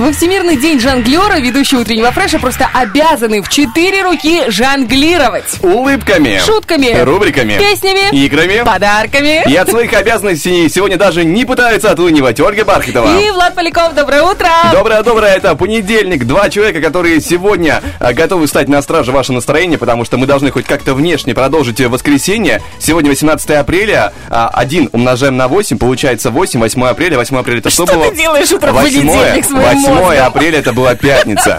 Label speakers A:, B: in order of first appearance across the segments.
A: Во Всемирный день жонглера ведущие утреннего фреша просто обязаны в четыре руки жонглировать.
B: Улыбками.
A: Шутками.
B: Рубриками.
A: Песнями.
B: Играми.
A: Подарками.
B: И от своих обязанностей сегодня даже не пытаются отлынивать Ольга Бархатова.
A: И Влад Поляков, доброе утро!
B: Доброе-доброе, это понедельник. Два человека, которые сегодня а, готовы стать на страже ваше настроение, потому что мы должны хоть как-то внешне продолжить воскресенье. Сегодня 18 апреля, а, один умножаем на 8, получается 8, 8 апреля, 8 апреля это что,
A: Что
B: было?
A: ты делаешь утром в
B: 8,
A: понедельник своим
B: 8
A: мозгом?
B: апреля это была пятница.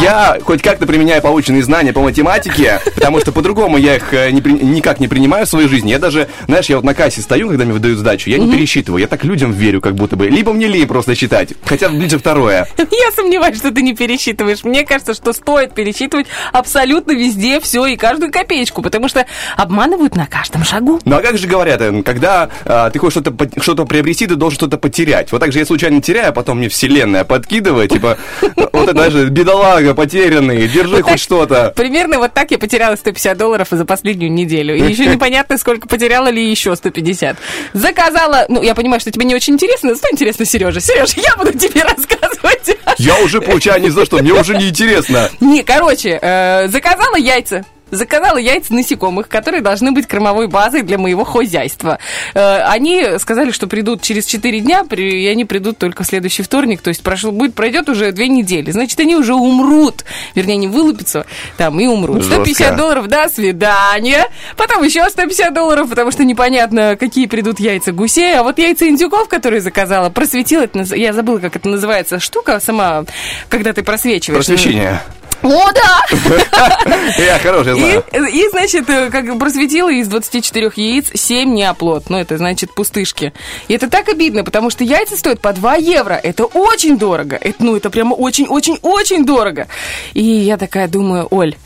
B: Я хоть как-то применяю полученные знания по математике, потому что по-другому я их э, не никак не принимаю в своей жизни. Я даже, знаешь, я вот на кассе стою, когда мне выдают сдачу, я не пересчитываю, я так людям верю, как будто бы. Либо мне лень просто считать, хотя ближе второе.
A: Я сомневаюсь, что ты не пересчитываешь. Мне кажется, что стоит пересчитывать абсолютно везде все и каждую копеечку, потому что обманывают на каждом шагу.
B: Ну а как же говорят, э, когда а, ты хочешь что-то что-то приобрести, ты должен что-то потерять. Вот так же я случайно теряю, а потом мне вселенная подкидывает, типа, вот это даже бедолага потерянный, держи
A: Вот
B: хоть что-то.
A: Примерно вот так я потеряла 150 долларов за последнюю неделю. И еще непонятно, сколько потеряла ли еще 150. Заказала, ну, я понимаю, что тебе не очень интересно, что интересно, Сережа? Сережа, я буду тебе рассказывать.
B: Я уже получаю не за что, мне уже не интересно.
A: Не, короче, э, заказала яйца. Заказала яйца насекомых, которые должны быть кормовой базой для моего хозяйства. Э, они сказали, что придут через 4 дня, и они придут только в следующий вторник, то есть прошло, будет, пройдет уже 2 недели. Значит, они уже умрут. Вернее, не вылупятся там и умрут.
B: Жестко.
A: 150 долларов, до свидания. Потом еще 150 долларов, потому что непонятно, какие придут яйца гусей. А вот яйца индюков, которые заказала, просветила, я забыла, как это называется, штука сама, когда ты просвечиваешь.
B: Просвещение.
A: О, да!
B: Я хороший, я
A: И,
B: знаю.
A: и, значит, э, как просветила из 24 яиц 7 не оплод. Ну, это значит пустышки. И это так обидно, потому что яйца стоят по 2 евро. Это очень дорого. Это, ну, это прямо очень-очень-очень дорого. И я такая думаю, Оль,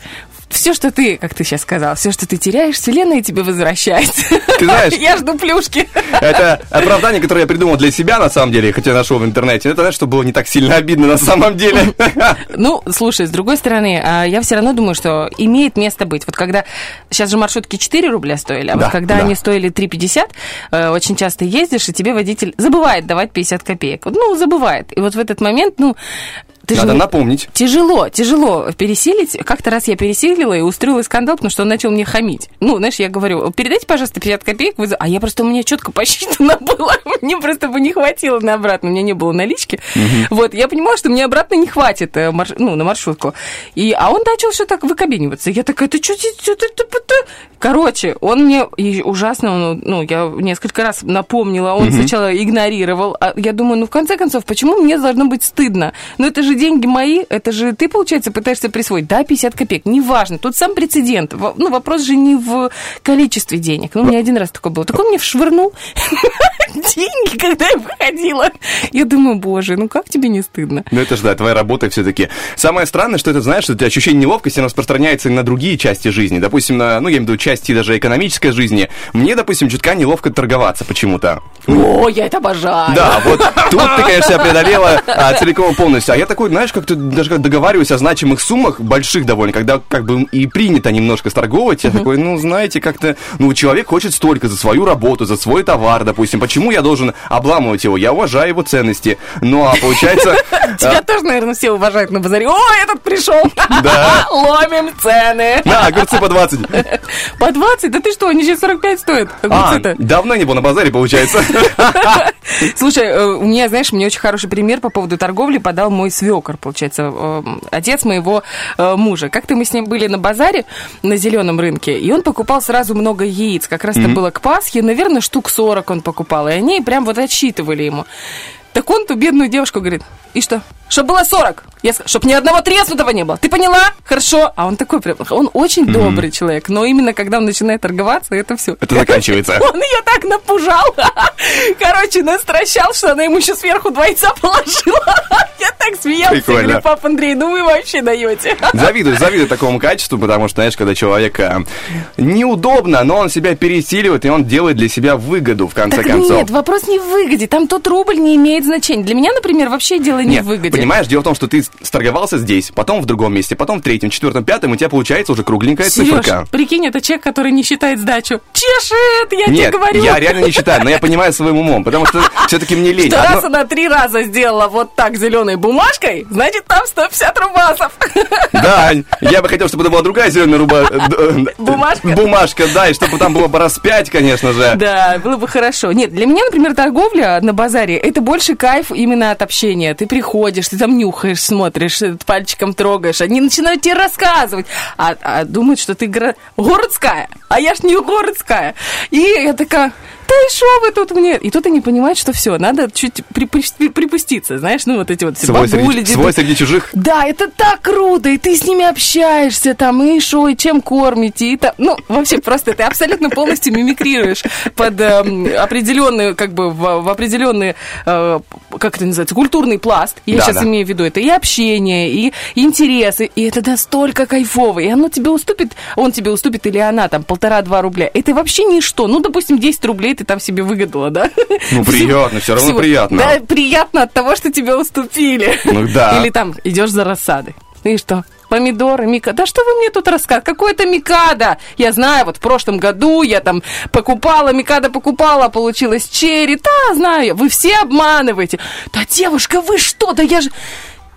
A: все, что ты, как ты сейчас сказал, все, что ты теряешь, вселенная тебе возвращает.
B: Ты знаешь-
A: Я жду плюшки.
B: Это оправдание, которое я придумал для себя, на самом деле, хотя нашел в интернете. Это, знаешь, чтобы было не так сильно обидно на самом деле.
A: Ну, слушай, с другой стороны, а, я все равно думаю, что имеет место быть. Вот когда... Сейчас же маршрутки 4 рубля стоили, а
B: Да,
A: вот когда
B: да.
A: они стоили 3,50, э, очень часто ездишь, и тебе водитель забывает давать 50 копеек. Ну, забывает. И вот в этот момент, ну... Ты же
B: Надо напомнить.
A: Тяжело, тяжело пересилить. Как-то раз я пересилила и устроила скандал, потому что он начал мне хамить. Ну, знаешь, я говорю, передайте, пожалуйста, 50 копеек. вы за-». А я просто, у меня четко посчитано было. Мне просто бы не хватило на обратно. У меня не было налички. Вот, я понимала, что мне обратно не хватит э, марш- ну, на маршрутку. И, а он начал все так выкобениваться. Я такая, ты что Короче, он мне и ужасно, он, ну, я несколько раз напомнила, он сначала игнорировал. А я думаю, ну, в конце концов, почему мне должно быть стыдно? Ну, это же деньги мои, это же ты, получается, пытаешься присвоить. Да, 50 копеек, неважно. Тут сам прецедент. Ну, вопрос же не в количестве денег. Ну, у меня один раз такое было. Так он мне вшвырнул деньги, когда я выходила. Я думаю, боже, ну как тебе не стыдно?
B: Ну, это же, да, твоя работа все-таки. Самое странное, что это, знаешь, что это ощущение неловкости, оно распространяется и на другие части жизни. Допустим, на, ну, я имею в виду части даже экономической жизни. Мне, допустим, чутка неловко торговаться почему-то.
A: О, я это обожаю.
B: Да, вот тут ты, конечно, преодолела а, целиком и полностью. А я такой, знаешь, как-то даже как договариваюсь о значимых суммах, больших довольно, когда как бы и принято немножко сторговать, я такой, ну, знаете, как-то, ну, человек хочет столько за свою работу, за свой товар, допустим. Почему я должен обламывать его? Я уважаю его ценности. Ну, а получается...
A: Тебя тоже, наверное, все уважают на базаре. О, этот пришел!
B: Да.
A: Ломим цены!
B: На, огурцы по 20.
A: По 20? Да ты что, они сейчас 45 стоят,
B: А,
A: огурцы-то.
B: давно не был на базаре, получается.
A: Слушай, э, у меня, знаешь, мне очень хороший пример по поводу торговли подал мой свекор, получается, э, отец моего э, мужа. Как-то мы с ним были на базаре на зеленом рынке, и он покупал сразу много яиц. Как раз это было к Пасхе, наверное, штук 40 он покупал, и они прям вот отсчитывали ему. Так он ту бедную девушку говорит, и что? Чтоб было 40. Я сказала, чтоб ни одного треснутого не было. Ты поняла? Хорошо. А он такой прям, он очень добрый человек, но именно когда он начинает торговаться, это все.
B: Это заканчивается.
A: Он ее так напужал. Короче, настращал, что она ему еще сверху два яйца положила. Я так смеялся.
B: Прикольно.
A: говорю, пап Андрей, ну вы вообще даете.
B: Завидую, завидую такому качеству, потому что, знаешь, когда человек а, неудобно, но он себя пересиливает, и он делает для себя выгоду, в конце
A: Так
B: концов.
A: нет, вопрос не в выгоде. Там тот рубль не имеет значения. Для меня, например, вообще дело не
B: Нет,
A: в выгоде.
B: понимаешь, дело в том, что ты сторговался здесь, потом в другом месте, потом в третьем, четвертом, пятом, у тебя получается уже кругленькая
A: Сереж,
B: циферка.
A: прикинь, это человек, который не считает сдачу. Чешет, я тебе
B: Нет,
A: говорю.
B: я реально не считаю, но я понимаю своим умом, потому что все-таки мне лень.
A: Что раз она три раза сделала вот так зеленой бумажкой, значит там 150 рубасов.
B: Да, я бы хотел, чтобы это была другая зеленая руба... э,
A: Бумажка?
B: Бумажка, да, и чтобы там было бы раз пять, конечно же.
A: Да, было бы хорошо. Нет, для меня, например, торговля на базаре это больше кайф именно от общения. Ты приходишь, ты там нюхаешь, смотришь, пальчиком трогаешь, они начинают тебе рассказывать, а, а думают, что ты горо- городская, а я ж не городская. И я такая, да и шо вы тут мне? И тут они понимают, что все, надо чуть припу- припуститься, знаешь, ну вот эти вот
B: Свой
A: бабули,
B: среди, свой среди чужих.
A: Да, это так круто, и ты с ними общаешься там, и шо, и чем кормите, и там, ну, вообще просто ты абсолютно полностью мимикрируешь под эм, определенную, как бы, в, в определенный, э, как это называется, культурный пласт. Я
B: Да,
A: сейчас
B: да.
A: имею в виду это и общение, и интересы, и это настолько кайфово, и оно тебе уступит, он тебе уступит или она там полтора-два рубля. Это вообще ничто. Ну, допустим, 10 рублей ты там себе выгадала, да?
B: Ну, приятно, все равно приятно.
A: Да, приятно от того, что тебе уступили.
B: Ну да.
A: Или там идешь за рассадой. И что? Помидоры, мика. Да что вы мне тут рассказываете? Какой-то микада. Я знаю, вот в прошлом году я там покупала, микада покупала, а получилось черри. Да, знаю я. Вы все обманываете. Да, девушка, вы что? Да я же...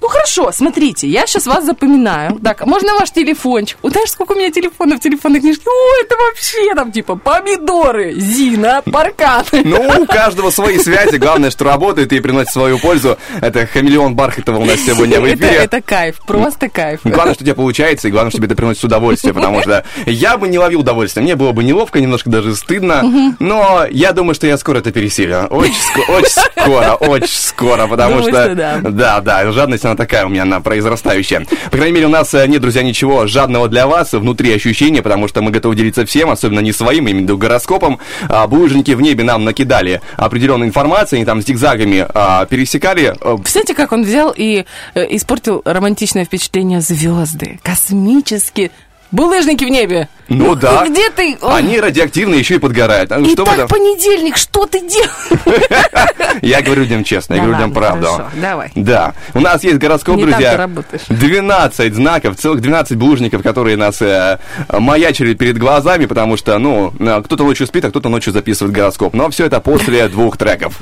A: Ну хорошо, смотрите, я сейчас вас запоминаю. Так, можно ваш телефончик? Вот знаешь, сколько у меня телефонов в телефонной книжке? О, это вообще там типа помидоры, Зина, паркан.
B: Ну, у каждого свои связи. Главное, что работает и приносит свою пользу. Это хамелеон Бархатова у нас сегодня в
A: Это,
B: эфире.
A: это кайф, просто кайф.
B: Главное, что у тебя получается, и главное, чтобы это приносит удовольствие, потому что я бы не ловил удовольствие. Мне было бы неловко, немножко даже стыдно, но я думаю, что я скоро это пересилю. Очень, очень скоро, очень скоро, потому что...
A: что. Да,
B: да, жадность, она такая у меня, она произрастающая. По крайней мере, у нас э, нет, друзья, ничего жадного для вас, внутри ощущения, потому что мы готовы делиться всем, особенно не своим, именно гороскопом. А, Булыжники в небе нам накидали определенной информацией, они там зигзагами а, пересекали. э,
A: Представляете, как он взял и э, испортил романтичное впечатление звезды, космические булыжники в небе.
B: Ну да.
A: Где ты? Ой.
B: Они радиоактивные еще и подгорают. А
A: И
B: что
A: так
B: этом?
A: понедельник, что ты делаешь?
B: Я говорю людям честно, я говорю людям правду.
A: хорошо, давай.
B: Да. У нас есть гороскоп, друзья.
A: ты работаешь.
B: 12 знаков, целых 12 булыжников, которые нас э, маячили перед глазами, потому что, ну, э, кто-то ночью спит, а кто-то ночью записывает гороскоп. Но все это после двух треков.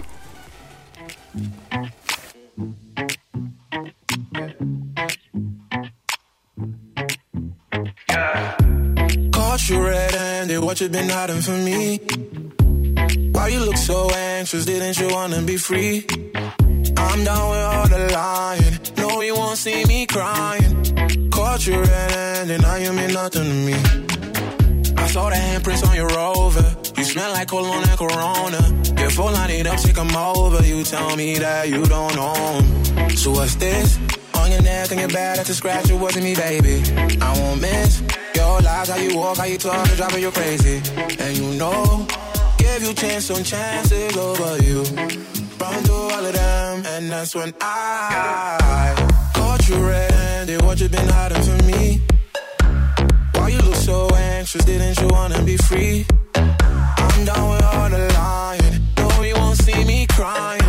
C: Caught you red-handed, what you been hiding from me? Why you look so anxious, didn't you wanna be free? I'm down with all the lying, no you won't see me crying. Caught you red-handed, now you mean nothing to me. I saw the handprints on your rover, you smell like cologne and Corona. Your phone line it up, take 'em over, you tell me that you don't know. So what's this? On your neck and your back, that's a scratch, it wasn't me, baby. I won't miss your lies, how you walk, how you talk, driving you crazy. And you know, give you chance on chances over you. Run through all of them, and that's when I caught you red-handed. What you been hiding from me? Why you look so anxious? Didn't you wanna be free? I'm down with all the lying. No, you won't see me crying.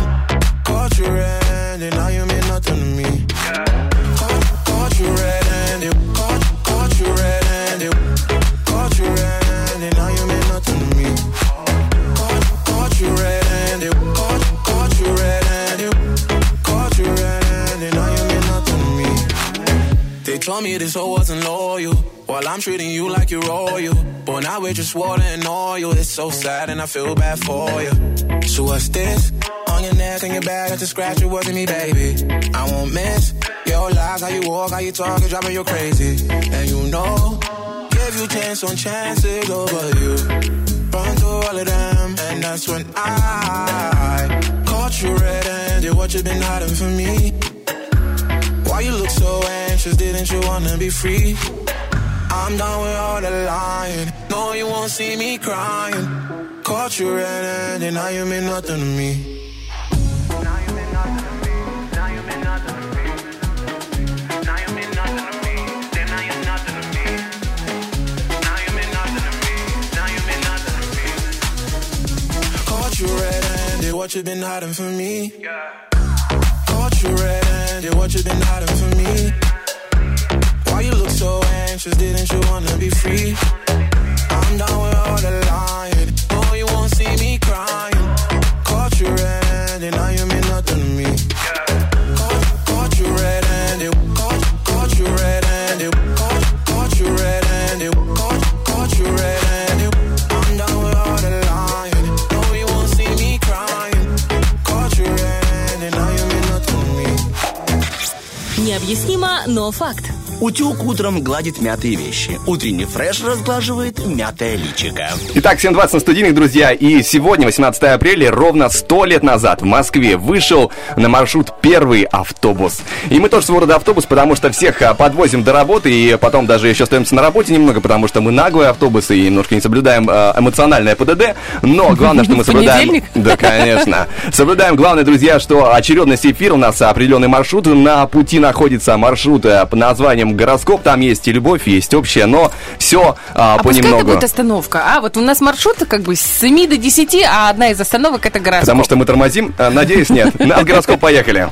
C: Caught you red-handed, now you mean nothing to me right? Me this hoe wasn't loyal. While I'm treating you like you're royal. But now we're just water and oil. It's so sad and I feel bad for you. So what's this? On your neck and your back, that's a scratch. It wasn't me, baby. I won't miss your lies, how you walk, how you talk, it's driving you crazy. And you know, give you chance on chances over you. Run through all of them, and that's when I caught Caught you red-handed, what you've been hiding from me? Why you look so anxious, didn't you wanna be free? I'm done with all the lying, no you won't see me crying. Caught you red-handed, now you mean nothing to me. Now you red-handed, what you been hiding from me? Caught you red-handed, what you been hiding from me? Why you look so anxious, didn't you wanna be free? I'm down with all the lying,
D: Необъяснимо, но факт.
E: Утюг утром гладит мятые вещи. Утренний фреш разглаживает мятое личико.
B: Итак, всем 20 на студийных, друзья. И сегодня, 18 апреля, ровно 100 лет назад в Москве вышел на маршрут первый автобус. И мы тоже своего рода автобус, потому что всех а, подвозим до работы, и потом даже еще остаемся на работе немного, потому что мы наглые автобусы и немножко не соблюдаем э, эмоциональное ПДД. Но главное, что мы соблюдаем... Да, конечно. Соблюдаем главное, друзья, что очередность эфира у нас определенный маршрут. На пути находится маршрут э, под названием гороскоп. Там есть и любовь, есть общее, но все
A: А это
B: понемногу.
A: будет остановка. А, вот у нас маршрут как бы с 7 до 10, а одна из остановок это гороскоп.
B: Потому что мы тормозим. Э, Надеюсь, нет. На гороскоп поехали.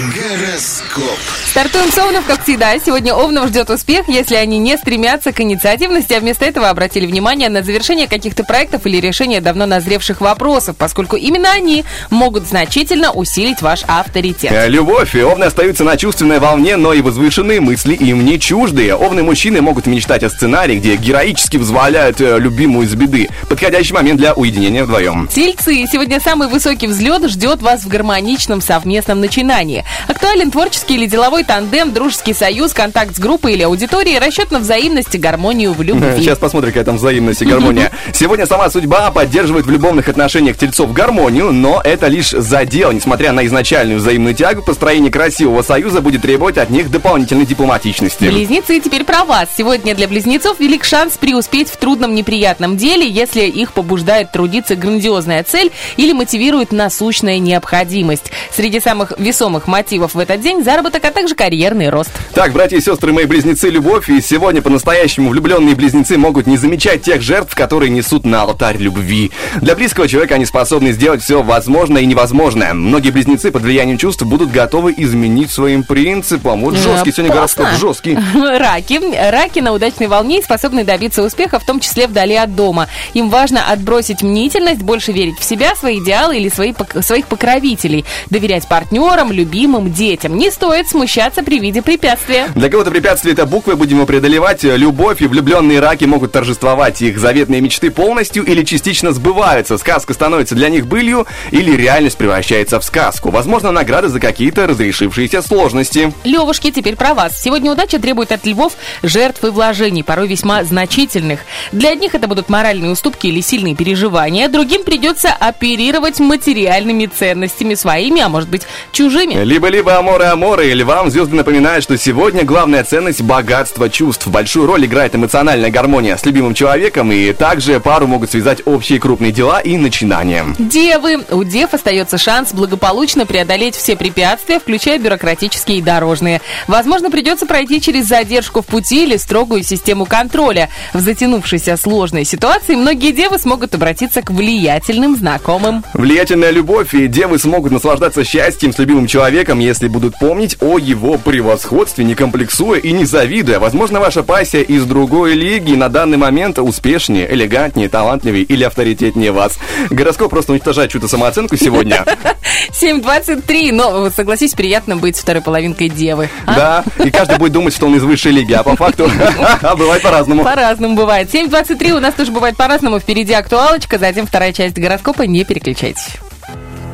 F: Гороскоп.
A: Стартуем с Овнов, как всегда. Сегодня Овнов ждет успех, если они не стремятся к инициативности, а вместо этого обратили внимание на завершение каких-то проектов или решение давно назревших вопросов, поскольку именно они могут значительно усилить ваш авторитет.
B: Э, Любовь. Овны остаются на чувственной волне, но и возвышенные мысли им не чуждые. Овны мужчины могут мечтать о сценарии, где героически взваляют э, любимую из беды. Подходящий момент для уединения вдвоем.
A: Тельцы, сегодня самый высокий взлет ждет вас в гармоничном совместном начинании. Актуален творческий или деловой тандем, дружеский союз, контакт с группой или аудиторией, расчет на взаимность и гармонию в любви.
B: Сейчас посмотрим, какая там взаимность и гармония. Сегодня сама судьба поддерживает в любовных отношениях тельцов гармонию, но это лишь задел. Несмотря на изначальную взаимную тягу, построение красивого союза будет требовать от них дополнительной дипломатичности.
A: Близнецы, теперь про вас. Сегодня для близнецов велик шанс преуспеть в трудном неприятном деле, если их побуждает трудиться грандиозная цель или мотивирует насущная необходимость. Среди самых весомых мотивов в этот день заработок, а также карьерный рост.
B: Так, братья и сестры, мои близнецы, любовь, и сегодня по-настоящему влюбленные близнецы могут не замечать тех жертв, которые несут на алтарь любви. Для близкого человека они способны сделать все возможное и невозможное. Многие близнецы под влиянием чувств будут готовы изменить своим принципам. Вот жесткий сегодня гороскоп, жесткий.
A: Раки. Раки на удачной волне и способны добиться успеха, в том числе вдали от дома. Им важно отбросить мнительность, больше верить в себя, свои идеалы или свои, своих покровителей, доверять партнерам, любимым, детям. Не стоит смущаться при виде препятствия.
B: Для кого-то препятствие это буквы, будем его преодолевать. Любовь и влюбленные раки могут торжествовать. Их заветные мечты полностью или частично сбываются. Сказка становится для них былью или реальность превращается в сказку. Возможно, награды за какие-то разрешившиеся сложности.
A: Левушки, теперь про вас. Сегодня удача требует от львов жертв и вложений, порой весьма значительных. Для одних это будут моральные уступки или сильные переживания, другим придется оперировать материальными ценностями своими, а может быть чужими.
B: Либо-либо аморы аморы, львам звезды напоминают, что сегодня главная ценность – богатство чувств. Большую роль играет эмоциональная гармония с любимым человеком, и также пару могут связать общие крупные дела и начинания.
A: Девы. У дев остается шанс благополучно преодолеть все препятствия, включая бюрократические и дорожные. Возможно, придется пройти через задержку в пути или строгую систему контроля. В затянувшейся сложной ситуации многие девы смогут обратиться к влиятельным знакомым.
B: Влиятельная любовь, и девы смогут наслаждаться счастьем с любимым человеком, если будут помнить о его превосходстве, не комплексуя и не завидуя. Возможно, ваша пассия из другой лиги на данный момент успешнее, элегантнее, талантливее или авторитетнее вас. Гороскоп просто уничтожает чью-то самооценку сегодня.
A: 7.23, но, согласись, приятно быть второй половинкой девы. а?
B: Да, и каждый будет думать, что он из высшей лиги, а по факту бывает по-разному.
A: По-разному бывает. 7.23 у нас тоже бывает по-разному. Впереди актуалочка, затем вторая часть гороскопа. Не переключайтесь.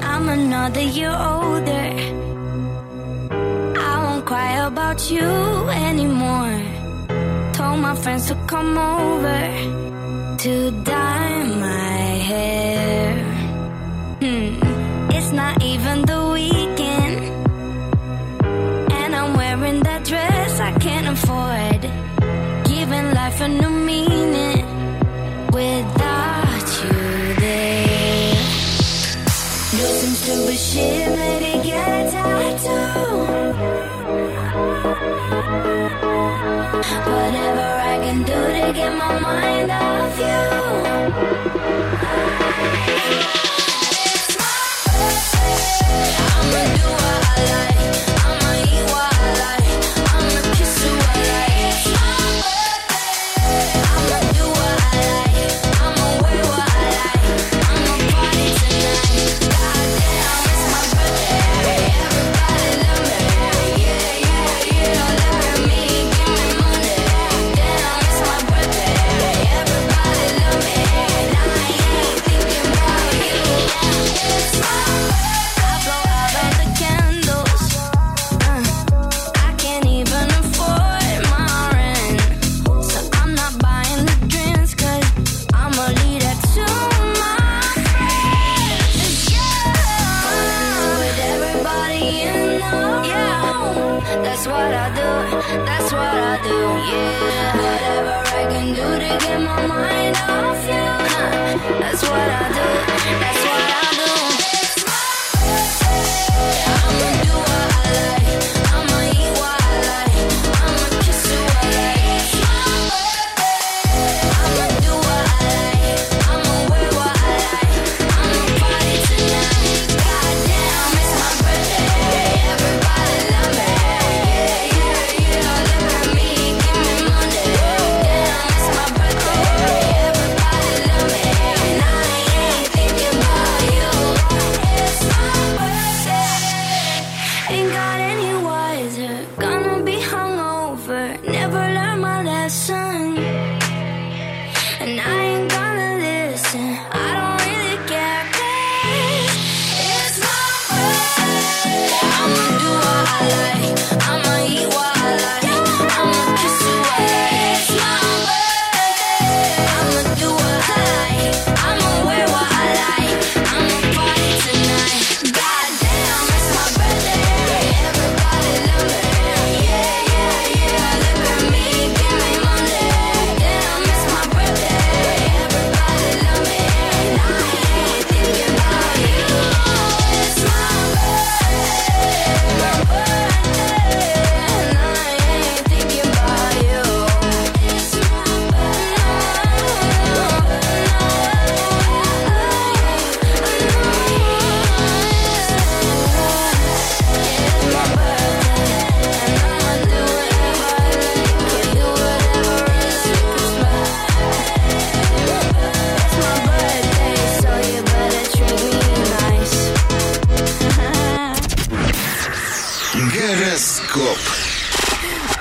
G: I'm another year older. Cry about you anymore. Told my friends to come over to dye my hair. Mm, it's not even the weekend. And I'm wearing that dress I can't afford. Giving life a new meaning without you there. Some stupid shit, maybe Whatever I can do to get my mind off you. I'ma do what I like.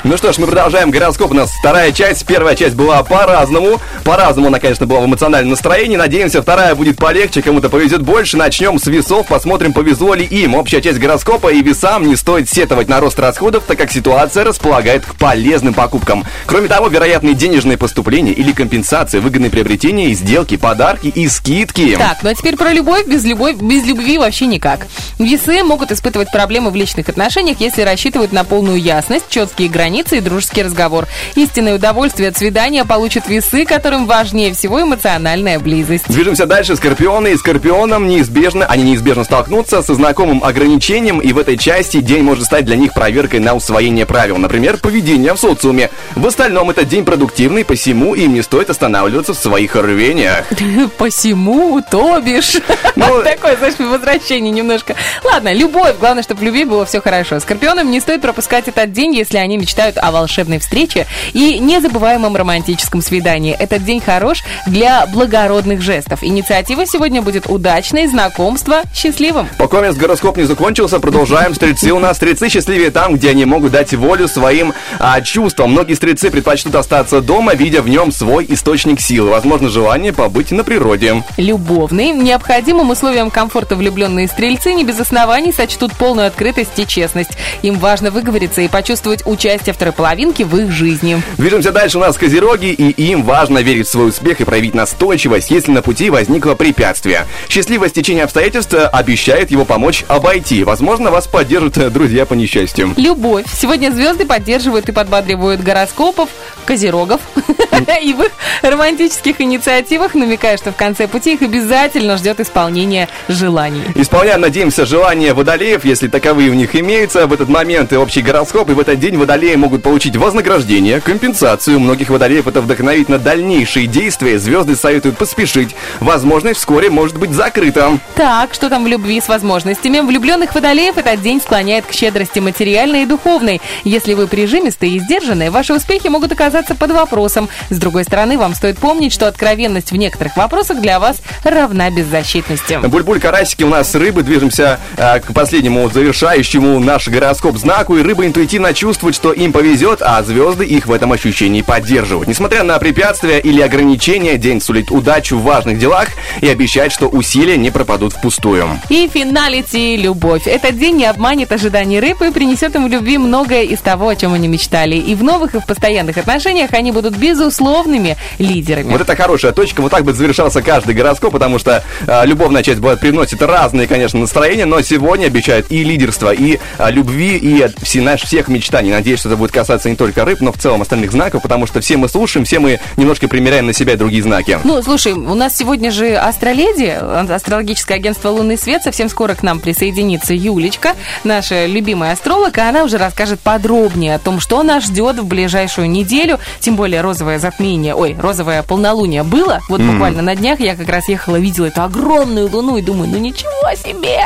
B: Ну что ж, мы продолжаем гороскоп. У нас вторая часть. Первая часть была по-разному. По-разному она, конечно, была в эмоциональном настроении. Надеемся, вторая будет полегче, кому-то повезет больше. Начнем с весов, посмотрим, повезло ли им. Общая часть гороскопа и весам не стоит сетовать на рост расходов, так как ситуация располагает к полезным покупкам. Кроме того, вероятные денежные поступления или компенсации, выгодные приобретения, сделки, подарки и скидки.
A: Так, ну а теперь про любовь. Без, любовь, без любви вообще никак. Весы могут испытывать проблемы в личных отношениях, если рассчитывают на полную ясность, четкие границы и дружеский разговор. Истинное удовольствие от свидания получат весы, которым важнее всего эмоциональная близость.
B: Движемся дальше. Скорпионы и скорпионам неизбежно, они неизбежно столкнутся со знакомым ограничением, и в этой части день может стать для них проверкой на усвоение правил. Например, поведение в социуме. В остальном этот день продуктивный, посему им не стоит останавливаться в своих рвениях.
A: Посему, то бишь.
B: Ну-
A: Такое, знаешь, возвращение немножко. Ладно, любовь. Главное, чтобы в любви было все хорошо. Скорпионам не стоит пропускать этот день, если они мечтают о волшебной встрече и незабываемом романтическом свидании. Этот день хорош для благородных жестов. Инициатива сегодня будет удачной, знакомство счастливым.
B: Пока гороскоп не закончился, продолжаем. Стрельцы у нас. Стрельцы счастливее там, где они могут дать волю своим а, чувствам. Многие стрельцы предпочтут остаться дома, видя в нем свой источник силы. Возможно, желание побыть на природе.
A: Любовный. Необходимым условием комфорта влюбленные стрельцы не без оснований сочтут полную открытость и честность. Им важно выговориться и почувствовать участие второй половинки в их жизни.
B: Движемся дальше. У нас козероги, и им важно верить в свой успех и проявить настойчивость, если на пути возникло препятствие. Счастливое стечение обстоятельств э, обещает его помочь обойти. Возможно, вас поддержат э, друзья по несчастью.
A: Любовь. Сегодня звезды поддерживают и подбадривают гороскопов, козерогов и в их романтических инициативах, намекая, что в конце пути их обязательно ждет исполнение желаний.
B: Исполняем, надеемся, желания водолеев, если таковые у них имеются. В этот момент и общий гороскоп, и в этот день водолеи могут получить вознаграждение, компенсацию. У многих водолеев это вдохновит на дальнейшие действия. Звезды советуют поспешить. Возможность вскоре может быть закрыта.
A: Так, что там в любви с возможностями? Влюбленных водолеев этот день склоняет к щедрости материальной и духовной. Если вы прижимистые и сдержанные, ваши успехи могут оказаться под вопросом. С другой стороны, вам стоит помнить, что откровенность в некоторых вопросах для вас равна беззащитности.
B: Буль-буль, карасики, у нас рыбы. Движемся э, к последнему завершающему наш гороскоп знаку. И рыбы интуитивно чувствуют, что им повезет, а звезды их в этом ощущении поддерживают. Несмотря на препятствия или ограничения, день сулит удачу в важных делах и обещает, что усилия не пропадут впустую.
A: И финалити – любовь. Этот день не обманет ожиданий рыб и принесет им в любви многое из того, о чем они мечтали. И в новых и в постоянных отношениях они будут безусловными лидерами.
B: Вот это хорошая точка. Вот так бы завершался каждый гороскоп, потому что э, любовная часть бывает приносит разные, конечно, настроения, но сегодня обещает и лидерство, и э, любви, и все, наш, всех мечтаний. Надеюсь, что это будет касаться не только рыб, но в целом остальных знаков, потому что все мы слушаем, все мы немножко примеряем на себя другие знаки.
A: Ну, слушай, у нас сегодня же астроледи, астрологическое агентство «Лунный свет». Совсем скоро к нам присоединится Юлечка, наша любимая астролог, и она уже расскажет подробнее о том, что нас ждет в ближайшую неделю. Тем более розовое затмение, ой, розовое полнолуние было. Вот буквально на днях я как раз ехала, видела эту огромную луну и думаю, ну ничего себе,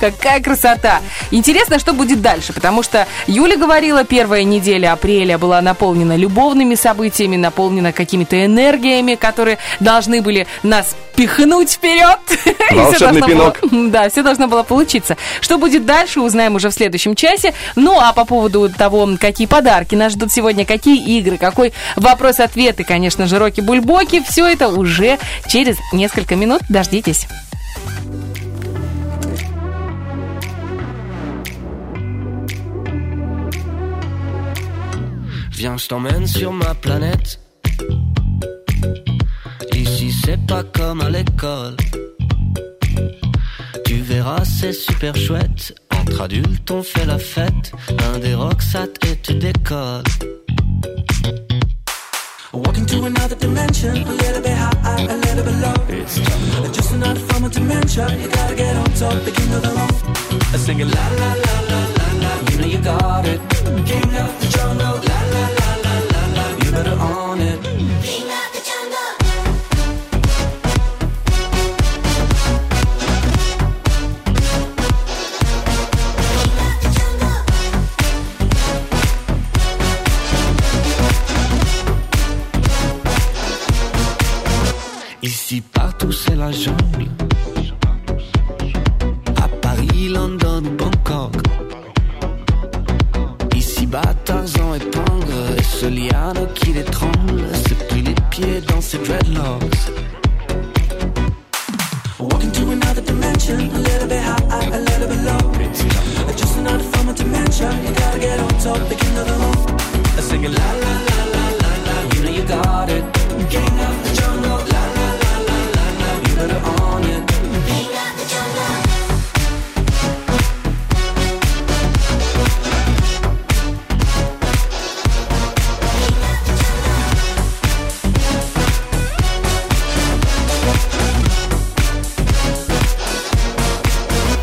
A: какая красота. Интересно, что будет дальше, потому что Юля говорила, первая неделя апреля была наполнена любовными событиями, наполнена какими-то энергиями, которые должны были нас пихнуть вперед.
B: Волшебный
A: должно было-
B: пинок.
A: да, все должно было получиться. Что будет дальше, узнаем уже в следующем часе. Ну, а по поводу того, какие подарки нас ждут сегодня, какие игры, какой вопрос-ответ и, конечно же, роки-бульбоки, все это уже через несколько минут. Дождитесь.
D: Viens, je t'emmène sur ma planète. C'est pas comme à l'école. Tu verras, c'est super chouette. Entre adultes, on fait la fête. Un des rocksat et tu décolles.
H: Walking to another dimension, a little bit high, a little bit low.
D: It's.
H: Just another form of dementia. You gotta get on top, the king of the road. I sing it la la la la la la. You know you got it. King of the jungle, la la la la la la. You better own it.
D: Ici, partout, c'est la jungle. À Paris, London, Bangkok. Ici, bas, Tarzan épingle. Et ce liane qui l'étrangle. C'est pris les pieds dans ses dreadlocks.
H: Walking to another dimension, a little bit high, a little bit low. Just another form of dementia. You gotta get on top, the king of the road. I sing it la la la la la la. You know you got it. King of the jungle,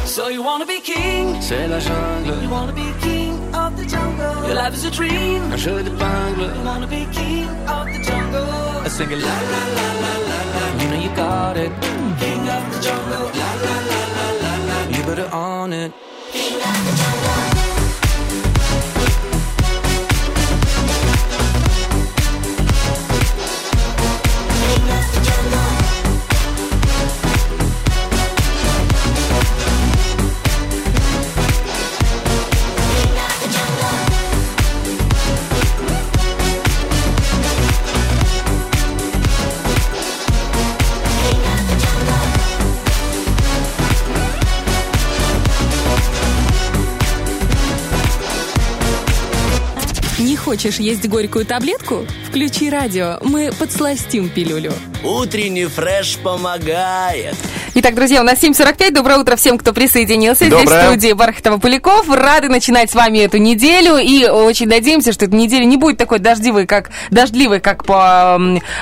H: So you wanna be king?
D: C'est la jungle.
H: You wanna be king of the jungle? Your life is a dream.
D: Un jeu d'épingle.
H: You wanna be king of the jungle? I sing it la la la la la la. You know you got it. King of the jungle. La la la la la la. You better own it.
I: Не хочешь есть горькую таблетку? Включи радио, мы подсластим пилюлю.
E: Утренний фреш помогает.
A: Итак, друзья, у нас 7.45. Доброе утро всем, кто присоединился. Здесь
B: Доброе.
A: в студии Бархатова Поляков. Рады начинать с вами эту неделю. И очень надеемся, что эта неделя не будет такой дождливой, как, дождливой, как по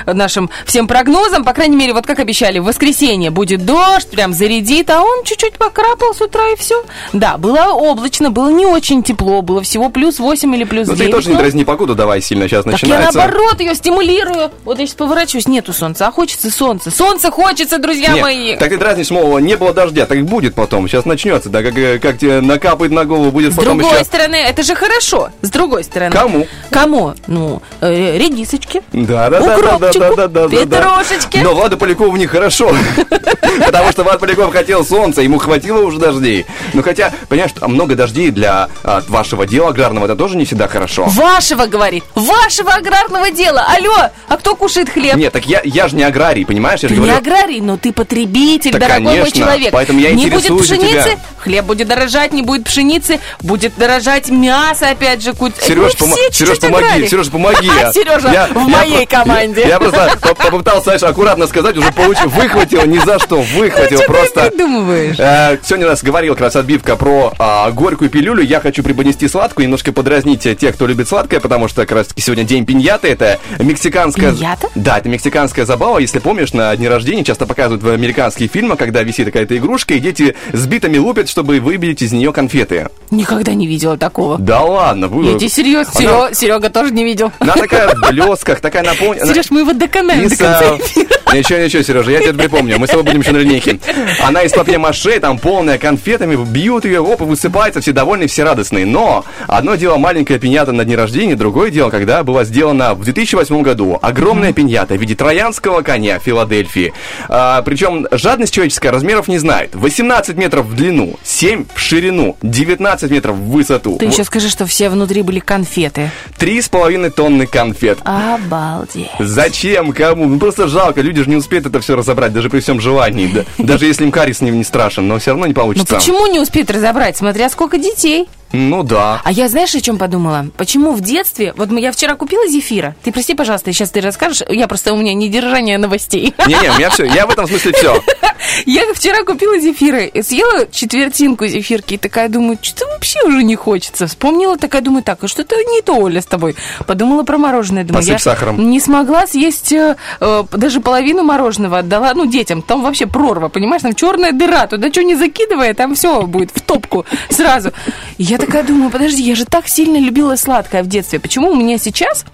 A: нашим всем прогнозам. По крайней мере, вот как обещали, в воскресенье будет дождь, прям зарядит, а он чуть-чуть покрапал с утра и все. Да, было облачно, было не очень тепло, было всего плюс 8 или плюс
B: Ну
A: 9.
B: ты тоже не дразни погоду, давай сильно сейчас
A: так я
B: начинается.
A: наоборот ее стимулирую. Вот я сейчас поворачиваюсь, нету солнца, а хочется солнца. Солнце хочется, друзья
B: Нет,
A: мои.
B: так ты дразнишь, мол, не было дождя, так будет потом. Сейчас начнется, да, как, э, как тебе накапает на голову, будет
A: С
B: потом
A: другой
B: еще...
A: стороны, это же хорошо. С другой стороны.
B: Кому?
A: Кому? Ну, э, редисочки.
B: Да, да, да, да, да,
A: Укропчику,
B: да, да, да, да.
A: петрушечки.
B: Но Влада Полякову нехорошо. Потому что Влад Поляков хотел солнца, ему хватило уже дождей. Ну хотя, понимаешь, много дождей для а, вашего дела аграрного, это тоже не всегда хорошо.
A: Вашего, говорит. Вашего аграрного дела. Алло, а кто кушает хлеб?
B: Нет, так я, я же не аграрий, понимаешь? Я
A: Ты не
B: говорю,
A: аграрий, но ты потребитель, Дорогой мой
B: конечно,
A: человек.
B: поэтому я
A: не будет пшеницы,
B: тебя.
A: Хлеб будет дорожать, не будет пшеницы, будет дорожать мясо, опять же. куть-
B: Сереж,
A: все
B: Сереж, помоги,
A: аграрии.
B: Сереж, помоги.
A: Сережа
B: Я-
A: в моей команде.
B: Я, просто по- попытался, знаешь, аккуратно сказать, уже получил, выхватил, ни за что, выхватил
A: Ну,
B: просто.
A: придумываешь?
B: Э, сегодня у нас говорил как раз отбивка про а, горькую пилюлю. Я хочу преподнести сладкую, немножко подразнить э, тех, кто любит сладкое, потому что как раз сегодня день пиньяты. Это мексиканская...
A: Пиньята?
B: Да, это мексиканская забава. Если помнишь, на дни рождения часто показывают в американских фильмах, когда висит какая-то игрушка, и дети с битами лупят, чтобы выбить из нее конфеты.
A: Никогда не видела такого.
B: Да ладно, вы...
A: Я тебе серьезно,
B: Она-
A: Серега тоже не видел.
B: Она такая в блесках, такая наполненная.
A: Сереж, мы его доконаем до конца эфира.
B: Ничего, ничего, Сережа, я тебе это припомню. Мы с тобой будем еще на линейке. Она из папье-маше, там полная конфетами, бьют ее, оп, и высыпается, все довольны, все радостные. Но одно дело маленькая пиньята на дне рождения, другое дело, когда была сделана в 2008 году огромная пиньята в виде троянского коня в Филадельфии. А, причем жадность человеческая размеров не знает. 18 метров в длину, 7 в ширину, 19 метров в высоту.
A: Ты еще скажи, что все внутри были конфеты.
B: Три с половиной тонны конфет.
A: Обалдеть.
B: Зачем? Кому? Ну просто жалко, люди же не успеют это все разобрать, даже при всем желании. Да- даже если им карий с ним не страшен, но все равно не получится.
A: почему не успеют разобрать, смотря сколько детей?
B: Ну да.
A: А я знаешь, о чем подумала? Почему в детстве... Вот я вчера купила зефира. Ты прости, пожалуйста, сейчас ты расскажешь. Я просто у меня недержание новостей.
B: Не-не, у меня все, я в этом смысле все.
A: Я вчера купила зефиры, и съела четвертинку зефирки, и такая думаю, что вообще уже не хочется. Вспомнила, такая думаю, так, а что-то не то, Оля, с тобой. Подумала про мороженое. Думаю,
B: Посыпь
A: я
B: сахаром.
A: не смогла съесть э, э, даже половину мороженого. Отдала, ну, детям. Там вообще прорва, понимаешь? Там черная дыра. Туда что не закидывая, там все будет в топку сразу. И я такая думаю, подожди, я же так сильно любила сладкое в детстве. Почему у меня сейчас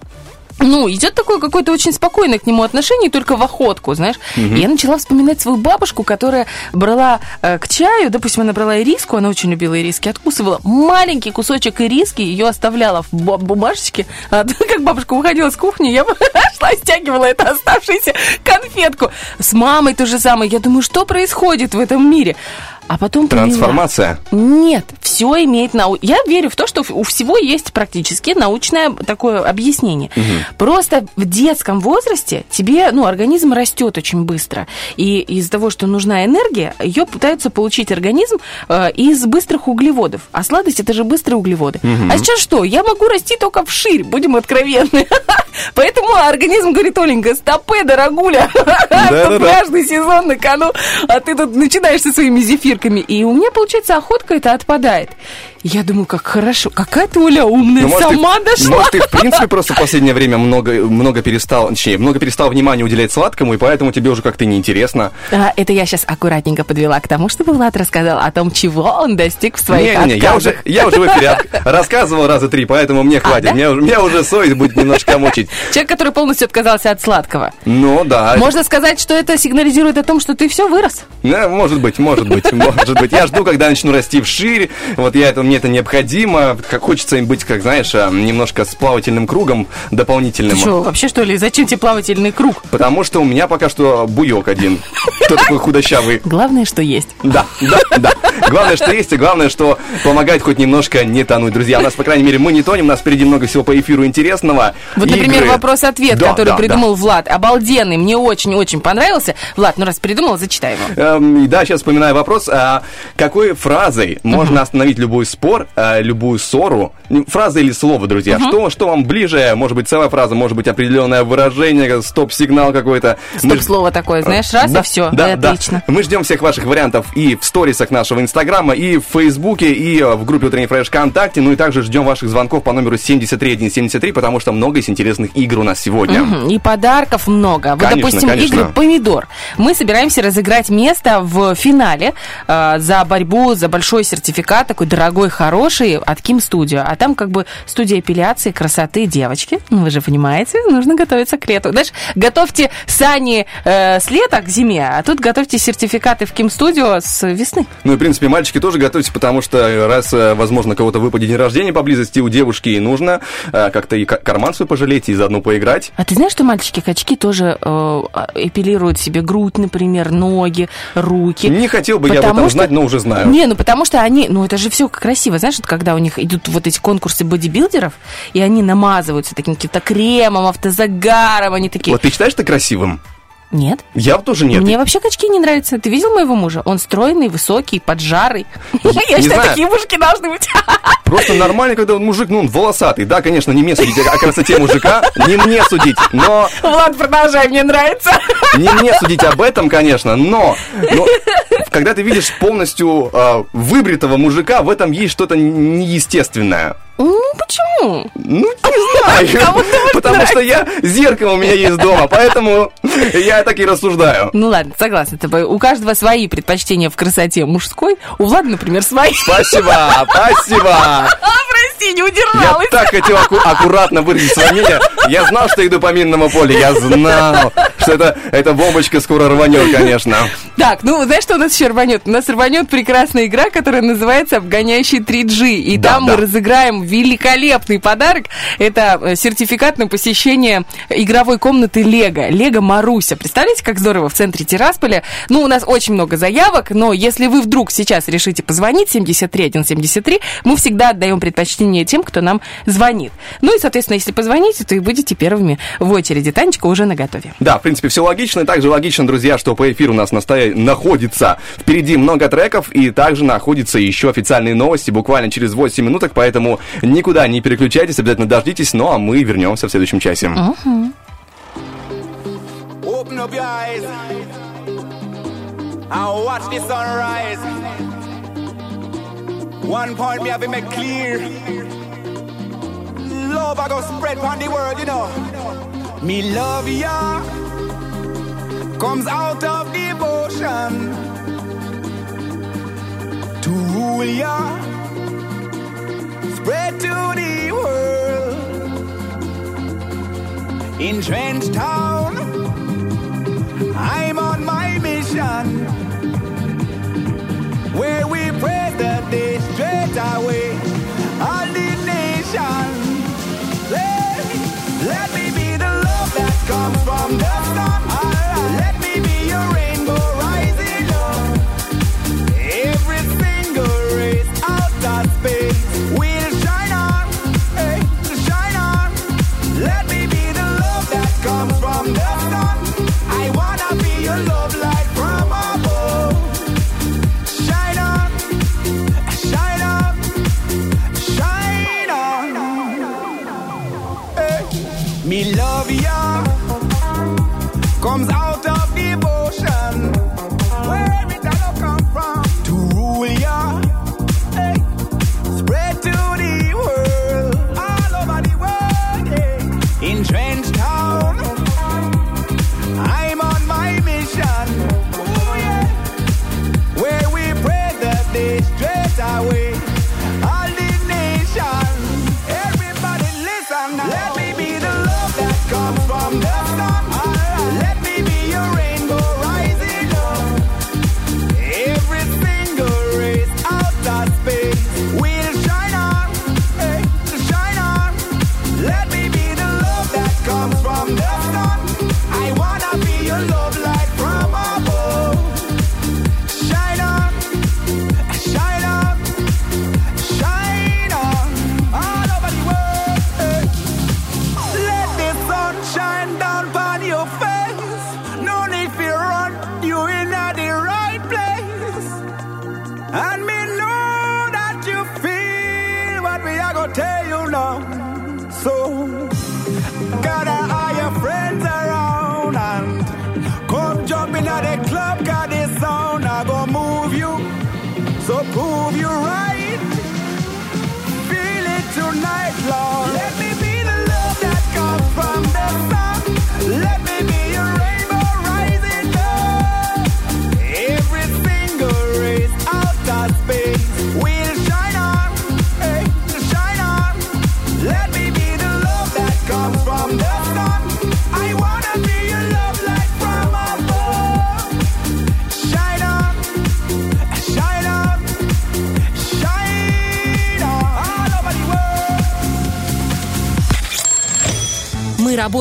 A: ну, идет такое какое-то очень спокойное к нему отношение, только в охотку, знаешь. И я начала вспоминать свою бабушку, которая брала э, к чаю, допустим, она брала ириску, она очень любила ириски, откусывала маленький кусочек ириски, ее оставляла в бу- бумажечке. А, как бабушка уходила с кухни, я шла, стягивала это оставшуюся конфетку. С мамой то же самое. Я думаю, что происходит в этом мире? А потом поняла.
B: Трансформация.
A: Нет, все имеет нау... Я верю в то, что у всего есть практически научное такое объяснение. Просто в детском возрасте тебе, ну, организм растет очень быстро. И из-за того, что нужна энергия, ее пытаются получить организм э, из быстрых углеводов. А сладость это же быстрые углеводы. А сейчас что? Я могу расти только вширь, будем откровенны. Поэтому организм говорит, Оленька, стопы, дорогуля. Пляжный сезон на кону, а ты тут начинаешь со своими зефирками. И у меня, получается, охотка это отпадает. Я думаю, как хорошо. Какая ты, Оля, умная,
B: Ну, может,
A: сама
B: ты,
A: дошла.
B: может, ты, в принципе, просто в последнее время много, много перестал, точнее, много перестал внимания уделять сладкому, и поэтому тебе уже как-то неинтересно.
A: А, это я сейчас аккуратненько подвела к тому, чтобы Влад рассказал о том, чего он достиг в своих
B: Не-не-не, я
A: отказах.
B: уже, я уже в эфире рассказывал раза три, поэтому мне хватит.
A: А, да?
B: меня, уже- меня уже совесть будет немножко мучить.
A: Человек, который полностью отказался от сладкого.
B: Ну да.
A: Можно сказать, что это сигнализирует о том, что ты все вырос.
B: Да, может быть, может быть, может быть. Я жду, когда начну расти вширь. Вот я это, мне это необходимо. Как хочется им быть, как знаешь, а, немножко с плавательным кругом дополнительным.
A: Ты что, вообще что ли? Зачем тебе плавательный круг?
B: Потому что у меня пока что буек один. Кто такой худощавый?
A: Главное, что есть.
B: Да, да, да. Главное, что есть, и главное, что помогает хоть немножко не тонуть. Друзья, у нас, по крайней мере, мы не тонем, у нас впереди много всего по эфиру интересного.
A: Вот, например, вопрос-ответ,
B: Да,
A: который
B: да,
A: придумал Влад. Обалденный, мне очень-очень понравился. Влад, ну раз придумал, зачитай его.
B: Эм, да, сейчас вспоминаю вопрос. А, какой фразой можно остановить любой спор, а, любую ссору? Фраза или слово, друзья? Что, что вам ближе? Может быть, целая фраза, может быть, определенное выражение, стоп-сигнал какой-то.
A: Стоп-слово такое, знаешь, раз
B: да,
A: и все.
B: да, да.
A: отлично.
B: Мы ждем всех ваших вариантов и в сторисах нашего инстаграма, и в фейсбуке, и э, в группе Утренний Фреш ВКонтакте. Ну и также ждем ваших звонков по номеру 73173, потому что много есть интересных игр у нас сегодня.
A: Мгм, И подарков много. Вот,
B: Конечно,
A: допустим,
B: конечно.
A: игры «Помидор». Мы собираемся разыграть место в финале за борьбу за большой сертификат, такой дорогой, хороший, от Ким Студио. А там как бы студия эпиляции, красоты девочки. Ну, вы же понимаете, нужно готовиться к лету. Знаешь, готовьте сани э, с лета к зиме, а тут готовьте сертификаты в Ким Студио с весны.
B: Ну и, в принципе, мальчики тоже готовьтесь, потому что э, раз, э, возможно, кого-то выпадет день рождения поблизости у девушки, и нужно э, как-то и ка- карман свой пожалеть, и заодно поиграть.
A: А ты знаешь, что мальчики-качки тоже э, эпилируют себе грудь, например, ноги, руки?
B: Не хотел бы я об
A: Потому что-
B: знать, но уже знаю.
A: Не, ну потому что они, ну это же все красиво, знаешь, вот когда у них идут вот эти конкурсы бодибилдеров, и они намазываются таким каким-то кремом, автозагаром, они такие...
B: Вот ты считаешь это красивым?
A: Нет.
B: Я тоже нет.
A: Мне вообще качки не нравятся. Ты видел моего мужа? Он стройный, высокий, поджарый. Я считаю, такие мужики должны быть.
B: Просто нормально, когда он мужик, ну, он волосатый. Да, конечно, не мне судить о красоте мужика, не мне судить, но
A: Влад, продолжай, мне нравится.
B: не мне судить об этом, конечно, но, но когда ты видишь полностью э, выбритого мужика, в этом есть что-то неестественное.
A: Ну, почему?
B: Ну, не знаю.
A: Вот
B: Потому что я зеркало у меня есть дома, поэтому я так и рассуждаю.
A: Ну ладно, согласна тобой. У каждого свои предпочтения в красоте мужской. У Влада, например, свои.
B: Спасибо, спасибо.
A: А, прости, не
B: Я
A: удержалась.
B: так хотел аку- аккуратно выразить свое мнение. Я знал, что иду по минному полю. Я знал, что это, эта бомбочка скоро рванет, конечно.
A: Так, ну знаешь, что у нас еще рванет? У нас рванет прекрасная игра, которая называется «Обгоняющий 3G». И
B: Да,
A: там
B: да.
A: мы разыграем великолепный подарок. Это э, сертификат на посещение игровой комнаты Лего. Лего Маруся. Представляете, как здорово в центре Тирасполя? Ну, у нас очень много заявок, но если вы вдруг сейчас решите позвонить 73173, мы всегда отдаем предпочтение тем, кто нам звонит. Ну и, соответственно, если позвоните, то и будете первыми в очереди. Танечка уже на готове.
B: Да, в принципе, все логично. И также логично, друзья, что по эфиру у нас настоя- находится впереди много треков, и также находятся еще официальные новости буквально через 8 минуток, поэтому никуда не переключайтесь, обязательно дождитесь, ну а мы вернемся в следующем часе.
J: Me love ya comes out of devotion to rule ya, spread to the world. In Trench Town, I'm on my mission where we pray the day straight away on the nation. Let, me be the love that comes from the sun.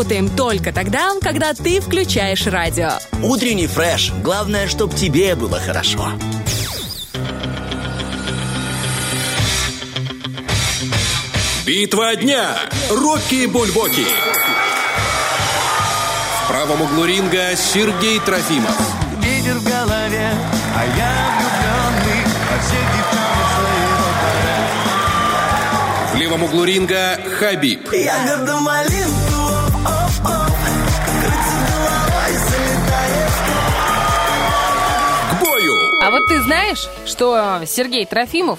I: Работаем только тогда, когда ты включаешь радио.
E: Утренний фреш. Главное, чтобы тебе было хорошо.
K: Битва дня. Рокки Бульбоки. В правом углу ринга Сергей Трофимов.
H: Ветер в голове, а я влюбленный девчонок своего
K: В левом углу ринга Хабиб.
H: Ягода малинку, оп-оп,
A: ты знаешь, что Сергей Трофимов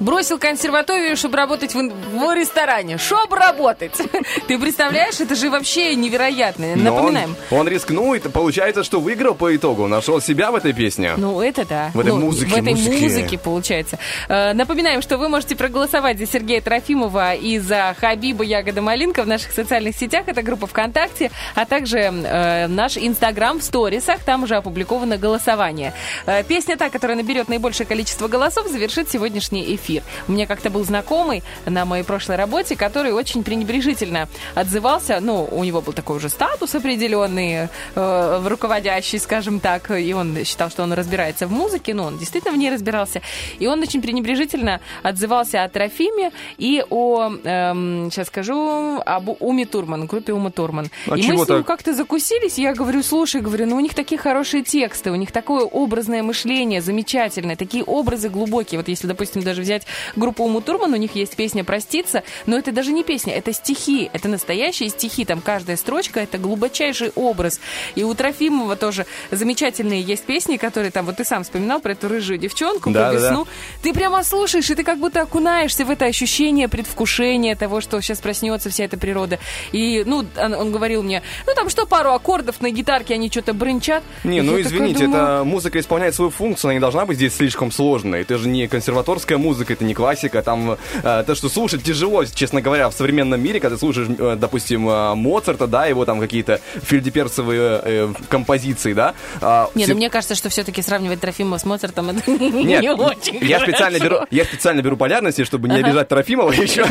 A: бросил консерваторию, чтобы работать в, в ресторане. Чтобы работать. Ты представляешь, это же вообще невероятно.
B: Но
A: Напоминаем.
B: Он, он рискнул, и получается, что выиграл по итогу. Нашел себя в этой песне.
A: Ну, это да.
B: В этой
A: Ну,
B: музыке,
A: В этой
B: музыке.
A: музыке, получается. Э, Напоминаем, что вы можете проголосовать за Сергея Трофимова и за Хабиба Ягода Малинка в наших социальных сетях. Это группа ВКонтакте, а также э, наш Инстаграм в сторисах. Там уже опубликовано голосование. Э, песня та, которая наберет наибольшее количество голосов, завершит сегодняшний эфир. У меня как-то был знакомый на моей прошлой работе, который очень пренебрежительно отзывался. Ну, у него был такой уже статус определенный, э, руководящий, скажем так, и он считал, что он разбирается в музыке, но он действительно в ней разбирался. И он очень пренебрежительно отзывался о Трофиме и о, эм, сейчас скажу, об Уме Турман, группе Ума Турман.
B: А
A: и мы с ним как-то закусились, я говорю, слушай, говорю, ну у них такие хорошие тексты, у них такое образное мышление замечательное, такие образы глубокие. Вот если, допустим, даже взять группу Уму Турман, у них есть песня «Проститься», но это даже не песня, это стихи, это настоящие стихи, там каждая строчка — это глубочайший образ. И у Трофимова тоже замечательные есть песни, которые там, вот ты сам вспоминал про эту рыжую девчонку,
B: Да,
A: про
B: да, да.
A: весну. Ты прямо слушаешь, и ты как будто окунаешься в это ощущение предвкушения того, что сейчас проснется вся эта природа. И, ну, он, он говорил мне, ну, там что, пару аккордов на гитарке, они что-то брынчат.
B: Не, ну извините,
A: думаю,
B: это музыка исполняет свою функцию, она не должна быть здесь слишком сложной. Это же не консерваторская музыка, это не классика. Там э, то, что слушать тяжело, честно говоря, в современном мире, когда ты слушаешь, э, допустим, э, Моцарта, да, его там какие-то фельдеперцевые э, композиции, да. а,
A: Не,
B: все-
A: ну мне кажется, что все-таки сравнивать Трофимова с Моцартом это не
B: Нет,
A: очень
B: я специально, беру, я специально беру полярности, чтобы не
A: Ага.
B: обижать Трофимова еще.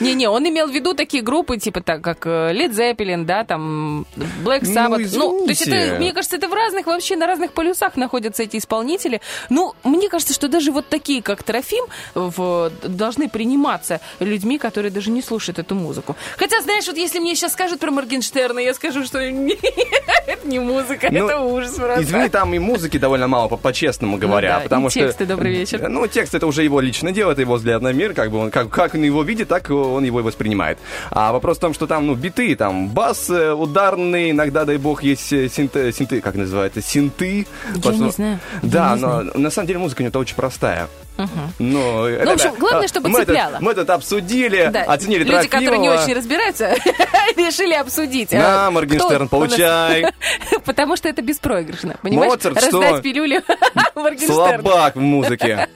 A: Не-не, он имел в виду такие группы, типа так, как э, Led Zeppelin, да, там Black
B: Ну,
A: Sabbath. Ну, то есть это, мне кажется, это в разных, вообще на разных полюсах находятся эти исполнители. Ну, мне кажется, что даже вот такие, как Трофим, в- должны приниматься людьми, которые даже не слушают эту музыку. Хотя, знаешь, вот если мне сейчас скажут про Моргенштерна, я скажу, что это не музыка,
B: Ну,
A: это ужас просто.
B: Извини, там и музыки довольно мало, по- по-честному говоря.
A: да,
B: потому
A: и
B: что,
A: тексты, добрый вечер.
B: Ну, текст это уже его личное дело, это его взгляд на мир, как бы он, как, как он его видит, так он его и воспринимает. А вопрос в том, что там, ну, биты, там, бас э, ударный, иногда, дай бог, есть э, синты, синты как называется, синты.
A: Я не знаю,
B: Да,
A: я
B: но на самом деле музыка у него очень простая.
A: Мгм.
B: Но, это-
A: Ну, в общем, главное,
B: а,
A: чтобы
B: мы это-
A: цепляло.
B: мы это обсудили,
A: Да,
B: оценили
A: Люди, которые не
B: Трофимова.
A: очень разбираются, решили обсудить.
B: На,
A: э,
B: Моргенштерн, получай.
A: Потому что это беспроигрышно, понимаешь?
B: Моцарт,
A: Раздать
B: что?
A: пилюлю Моргенштерн.
B: Слабак в музыке.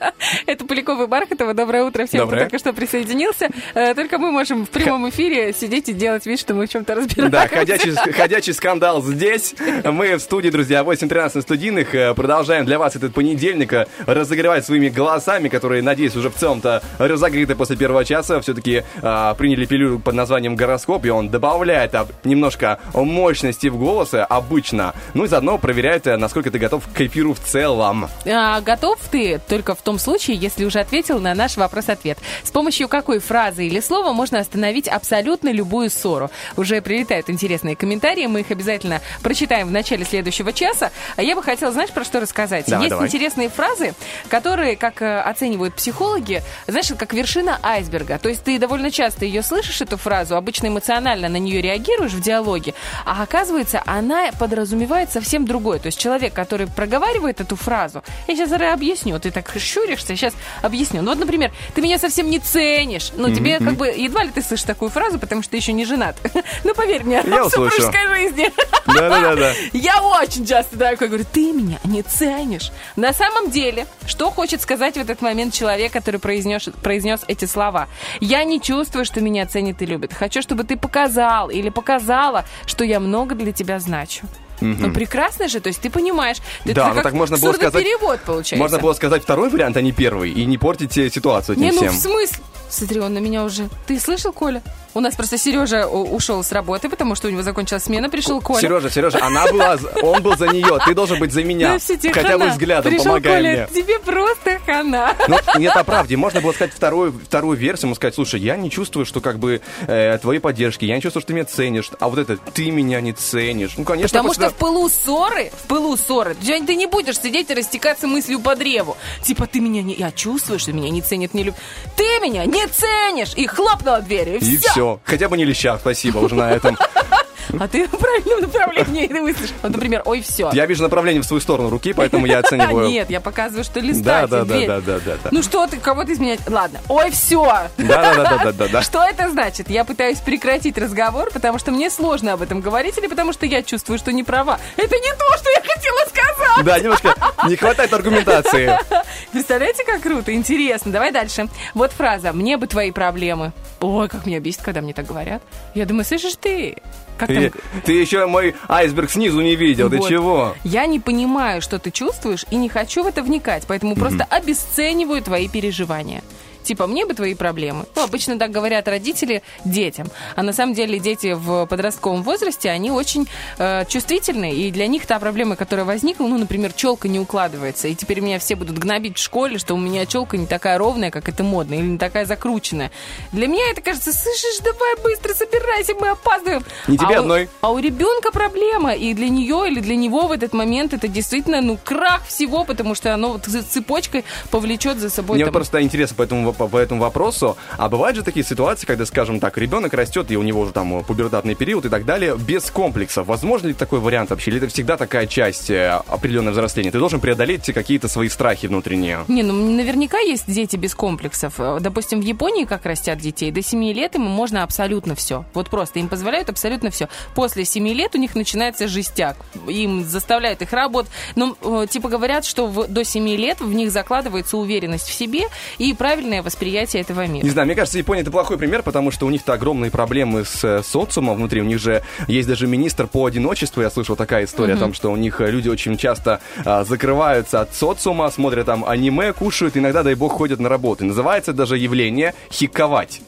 A: Это Поляков и Бархатова. Доброе утро всем,
B: Доброе.
A: кто только что присоединился. Э, Только мы можем в прямом эфире сидеть и делать вид, что мы в чем-то разбираемся.
B: Да, ходячий, ходячий скандал здесь. Мы в студии, друзья, 8.13 на студийных. Э, Продолжаем для вас этот понедельник э, разогревать своими голосами, которые, надеюсь, уже в целом-то разогреты после первого часа. Все-таки э, приняли пилюлю под названием «Гороскоп», и он добавляет а, немножко мощности в голосе обычно. Ну и заодно проверяет, э, насколько ты готов к эфиру в целом.
A: А, готов ты только в том случае, если уже ответил на наш вопрос-ответ. С помощью какой фразы или слова можно остановить абсолютно любую ссору? Уже прилетают интересные комментарии, мы их обязательно прочитаем в начале следующего часа. А я бы хотела, знаешь, про что рассказать?
B: Давай,
A: Есть
B: давай.
A: интересные фразы, которые, как э, оценивают психологи, знаешь, как вершина айсберга. То есть ты довольно часто ее слышишь, эту фразу, обычно эмоционально на нее реагируешь в диалоге, а оказывается, она подразумевает совсем другое. То есть человек, который проговаривает эту фразу, я сейчас объясню, ты так щуришься, сейчас объясню. Ну вот, например, ты меня совсем не ценишь. Ну, тебе
B: Мгм.
A: как бы едва ли ты слышишь такую фразу, потому что ты еще не женат. Ну, поверь мне,
B: Я
A: в супружеской жизни.
B: Да-да-да.
A: Я очень часто такой говорю, ты меня не ценишь. На самом деле, что хочет сказать этот момент человек, который произнес, произнес эти слова? Я не чувствую, что меня ценит и любит. Хочу, чтобы ты показал или показала, что я много для тебя значу.
B: Мгм.
A: Ну, прекрасно же, то есть ты понимаешь. Это
B: Да,
A: как
B: ну так можно было сказать...
A: перевод получается.
B: Можно было сказать второй вариант, а не первый, и не портить э, ситуацию
A: Не,
B: этим
A: ну в
B: всем.
A: смысле? Смотри, он на меня уже... Ты слышал, Коля? У нас просто Сережа ушел с работы, потому что у него закончилась смена, пришел Коля.
B: Сережа, Сережа, она была, он был за нее, ты должен быть за меня.
A: Ну, все, тебе
B: Хотя бы взглядом,
A: Пришел
B: помогай
A: Коля,
B: мне.
A: тебе просто хана.
B: Ну, нет, по правде, можно было сказать вторую, вторую версию, ему сказать, слушай, я не чувствую, что как бы э, твоей поддержки, я не чувствую, что ты меня ценишь, а вот это, ты меня не ценишь. Ну, конечно,
A: Потому что в пылу ссоры, в пылу ссоры, ты ты не будешь сидеть и растекаться мыслью по древу. Типа, ты меня не... Я чувствую, что меня не ценят, не любят. Ты меня не ценишь! И хлопнула дверью, и,
B: И все. Хотя бы не леща, спасибо уже на этом.
A: А ты в правильном направлении мыслишь. Вот, например, ой, все.
B: Я вижу направление в свою сторону руки, поэтому я оцениваю.
A: Нет, я показываю, что листать.
B: да, да, да, да, да, да.
A: Ну что ты, кого ты изменять? Ладно, ой, все.
B: Да, да, да, да, да, да.
A: Что это значит? Я пытаюсь прекратить разговор, потому что мне сложно об этом говорить, или потому что я чувствую, что не права. Это не то, что я хотела сказать.
B: Да, немножко не хватает аргументации.
A: Представляете, как круто? Интересно. Давай дальше. Вот фраза «Мне бы твои проблемы». Ой, как меня бесит, когда мне так говорят. Я думаю, слышишь ты? Как там?
B: Ты, ты еще мой айсберг снизу не видел, ты
A: Вот.
B: чего?
A: Я не понимаю, что ты чувствуешь, и не хочу в это вникать, поэтому просто обесцениваю твои переживания. Типа, мне бы твои проблемы. Ну, обычно так говорят родители детям. А на самом деле дети в подростковом возрасте, они очень э, чувствительны. И для них та проблема, которая возникла, ну, например, челка не укладывается. И теперь меня все будут гнобить в школе, что у меня челка не такая ровная, как это модно, или не такая закрученная. Для меня это кажется, слышишь, давай быстро собирайся, мы опаздываем.
B: Не тебе
A: а у-
B: одной.
A: а у ребенка проблема, и для нее или для него в этот момент это действительно, ну, крах всего, потому что оно вот цепочкой повлечет за собой.
B: Мне
A: там-
B: просто интересно по этому, по, по этому вопросу. А бывают же такие ситуации, когда, скажем так, ребенок растет, и у него уже там пубертатный период и так далее, без комплексов. Возможно ли такой вариант вообще? Или это всегда такая часть э, определенного взросления? Ты должен преодолеть какие-то свои страхи внутренние.
A: Не, ну наверняка есть дети без комплексов. Э, Допустим, в Японии как растят детей, до 7 лет им можно абсолютно все. Вот просто им позволяют абсолютно все. После 7 лет у них начинается жестяк. Им заставляют их работать. Но э, типа говорят, что в- до 7 лет в них закладывается уверенность в себе и правильное восприятие этого мира.
B: Не знаю, мне кажется, Япония это плохой пример, потому что у них-то огромные проблемы с э, социумом внутри. У них же есть даже министр по одиночеству. Я слышал такая история
L: Мгм.
B: о том, что у них э, люди очень часто а, закрываются от социума, смотрят там аниме, кушают, иногда, дай бог, ходят на работу. Называется даже явление хиковать.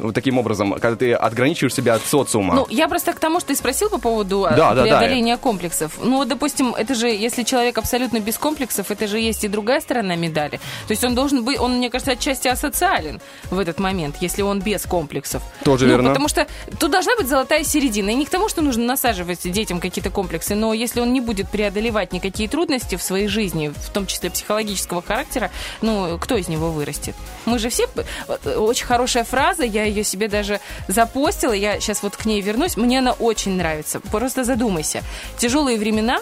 B: Вот таким образом, когда ты отграничиваешь себя от социума.
A: Ну, я просто к тому, что ты спросил по поводу э,
B: Да, да, да.
A: преодоления комплексов. Ну, вот, допустим, это же, если человек абсолютно без комплексов, это же есть и другая сторона медали. То есть он должен быть, он, мне кажется, отчасти асоциален в этот момент, если он без комплексов.
B: Тоже
A: ну,
B: верно.
A: Потому что тут должна быть золотая середина. И не к тому, что нужно насаживать детям какие-то комплексы, но если он не будет преодолевать никакие трудности в своей жизни, в том числе психологического характера, ну, кто из него вырастет? Мы же все... вот, Очень хорошая фраза, я ее себе даже запостила, я сейчас вот к ней вернусь, мне она очень нравится. Просто задумайся. Тяжелые времена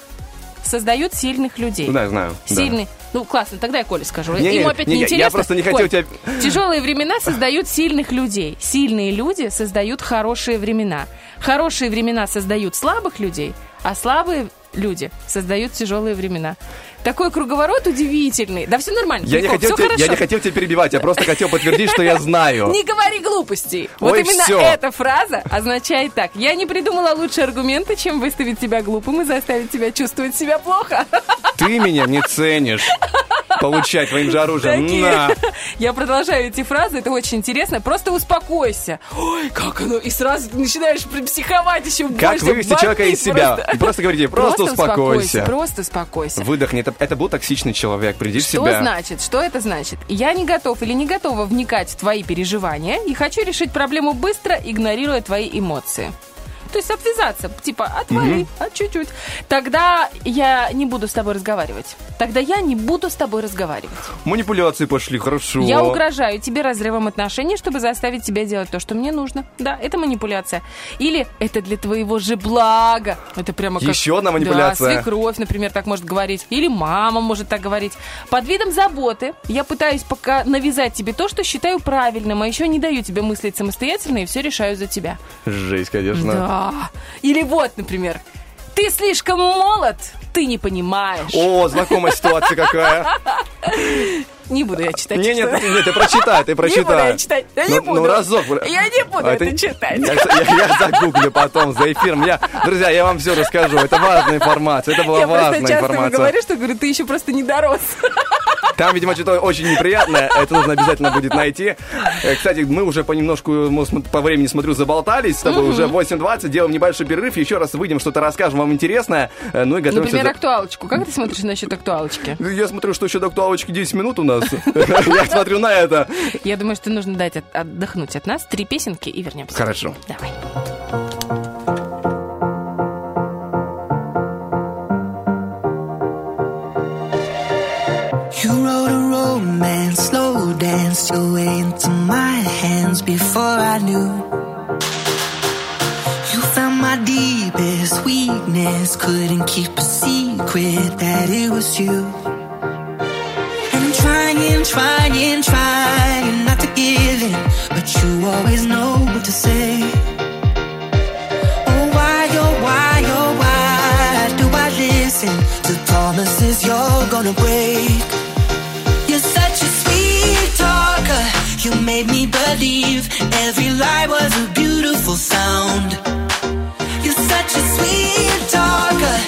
A: создают сильных людей.
B: Да, я знаю. да.
A: Сильный. Ну, классно, тогда я Коле скажу.
B: Не-не,
A: Ему опять
B: не, я- я
A: неинтересно.
B: просто не хотел
A: Коль,
B: тебя-
A: Тяжелые времена создают сильных людей. Сильные люди создают хорошие времена. Хорошие времена создают слабых людей, а слабые люди создают тяжелые времена. Такой круговорот удивительный. Да все нормально.
B: Я не, хотел
A: всё
B: тебя, я не хотел тебя перебивать, я просто хотел подтвердить, что я знаю.
A: Не говори глупостей. Вот именно эта фраза означает так. Я не придумала лучше аргументы, чем выставить тебя глупым и заставить тебя чувствовать себя плохо.
B: Ты меня не ценишь. Получай твоим же оружием. На.
A: Я продолжаю эти фразы, это очень интересно. Просто успокойся. Ой, как оно. И сразу начинаешь психовать еще
B: Как
A: больше.
B: вывести человека из себя?
A: просто.
B: Просто говорите, просто успокойся.
A: Просто успокойся.
B: Выдохни. Это, это был токсичный человек. Приди в
A: Что
B: себя.
A: значит? Что это значит? Я не готов или не готова вникать в твои переживания и хочу решить проблему быстро, игнорируя твои эмоции. То есть отвязаться, типа, отвали, а чуть-чуть. Тогда я не буду с тобой разговаривать. Тогда я не буду с тобой разговаривать.
B: Манипуляции пошли, хорошо.
A: Я угрожаю тебе разрывом отношений, чтобы заставить тебя делать то, что мне нужно. Да, это манипуляция. Или это для твоего же блага. Это прямо как...
B: Еще одна манипуляция.
A: Да, свекровь, например, так может говорить. Или мама может так говорить. Под видом заботы я пытаюсь пока навязать тебе то, что считаю правильным, а еще не даю тебе мыслить самостоятельно и все решаю за тебя.
B: Жесть, конечно.
A: Да. Или вот, например, ты слишком молод, ты не понимаешь.
B: О, знакомая ситуация какая.
A: Не буду я читать.
B: Не, нет,
A: что-
B: нет, ты прочитай, ты прочитай.
A: Не буду я читать. Я не
B: Ну,
A: буду.
B: ну, разок.
A: Я не буду
B: А
A: это, читать.
B: Я, я- я загуглю потом за эфиром. Я, друзья, я вам все расскажу. Это важная информация. Это была
A: Я просто
B: важная
A: часто
B: информация.
A: говорю, что говорю, ты еще просто не дорос.
B: Там, видимо, что-то очень неприятное. Это нужно обязательно будет найти. Э, Кстати, мы уже понемножку, ну, по времени смотрю, заболтались с тобой.
A: Мгм.
B: Уже 8.20. Делаем небольшой перерыв. Еще раз выйдем, что-то расскажем вам интересное. Э, Ну и готовимся...
A: Например,
B: за-
A: актуалочку. Как ты смотришь насчет актуалочки?
B: Я смотрю, что еще до актуалочки 10 минут у нас. Я смотрю на это.
A: Я думаю, что нужно дать от- отдохнуть от нас. Три песенки и вернемся.
B: Хорошо.
A: Давай.
D: You wrote a romance, slow danced your way into my hands before I knew. You found my deepest weakness, couldn't keep a secret that it was you. Trying, trying, trying not to give in, but you always know what to say. Oh, why, oh, why, oh, why do I listen to promises you're gonna break? You're such a sweet talker. You made me believe every lie was a beautiful sound. You're such a sweet talker,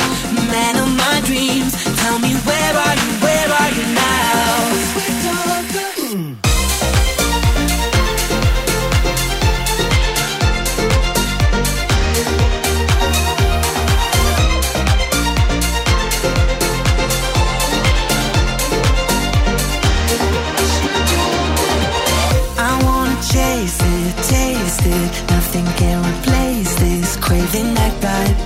D: man of my dreams. Tell me where are you? Where are you now? That vibe.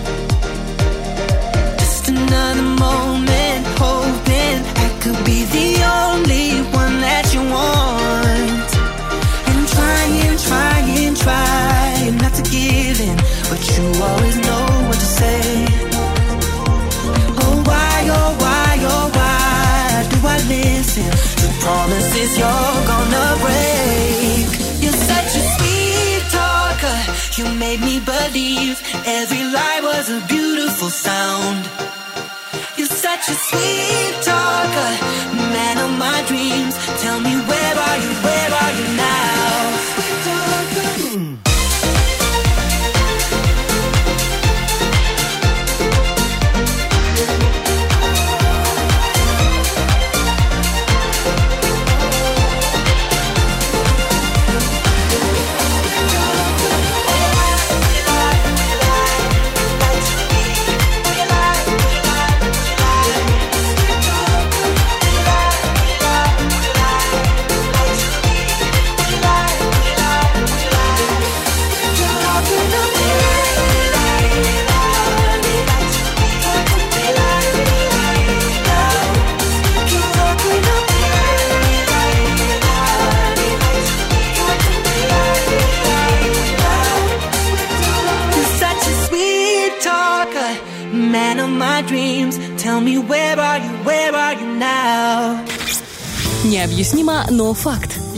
D: Just another moment, hoping I could be the only one that you want. And trying, trying, trying not to give in, but you always know what to say. Oh why, oh why, oh why do I listen to promises you're believe every lie was a beautiful sound. You're such a sweet talker, man of my dreams. Tell me where are you? Where are you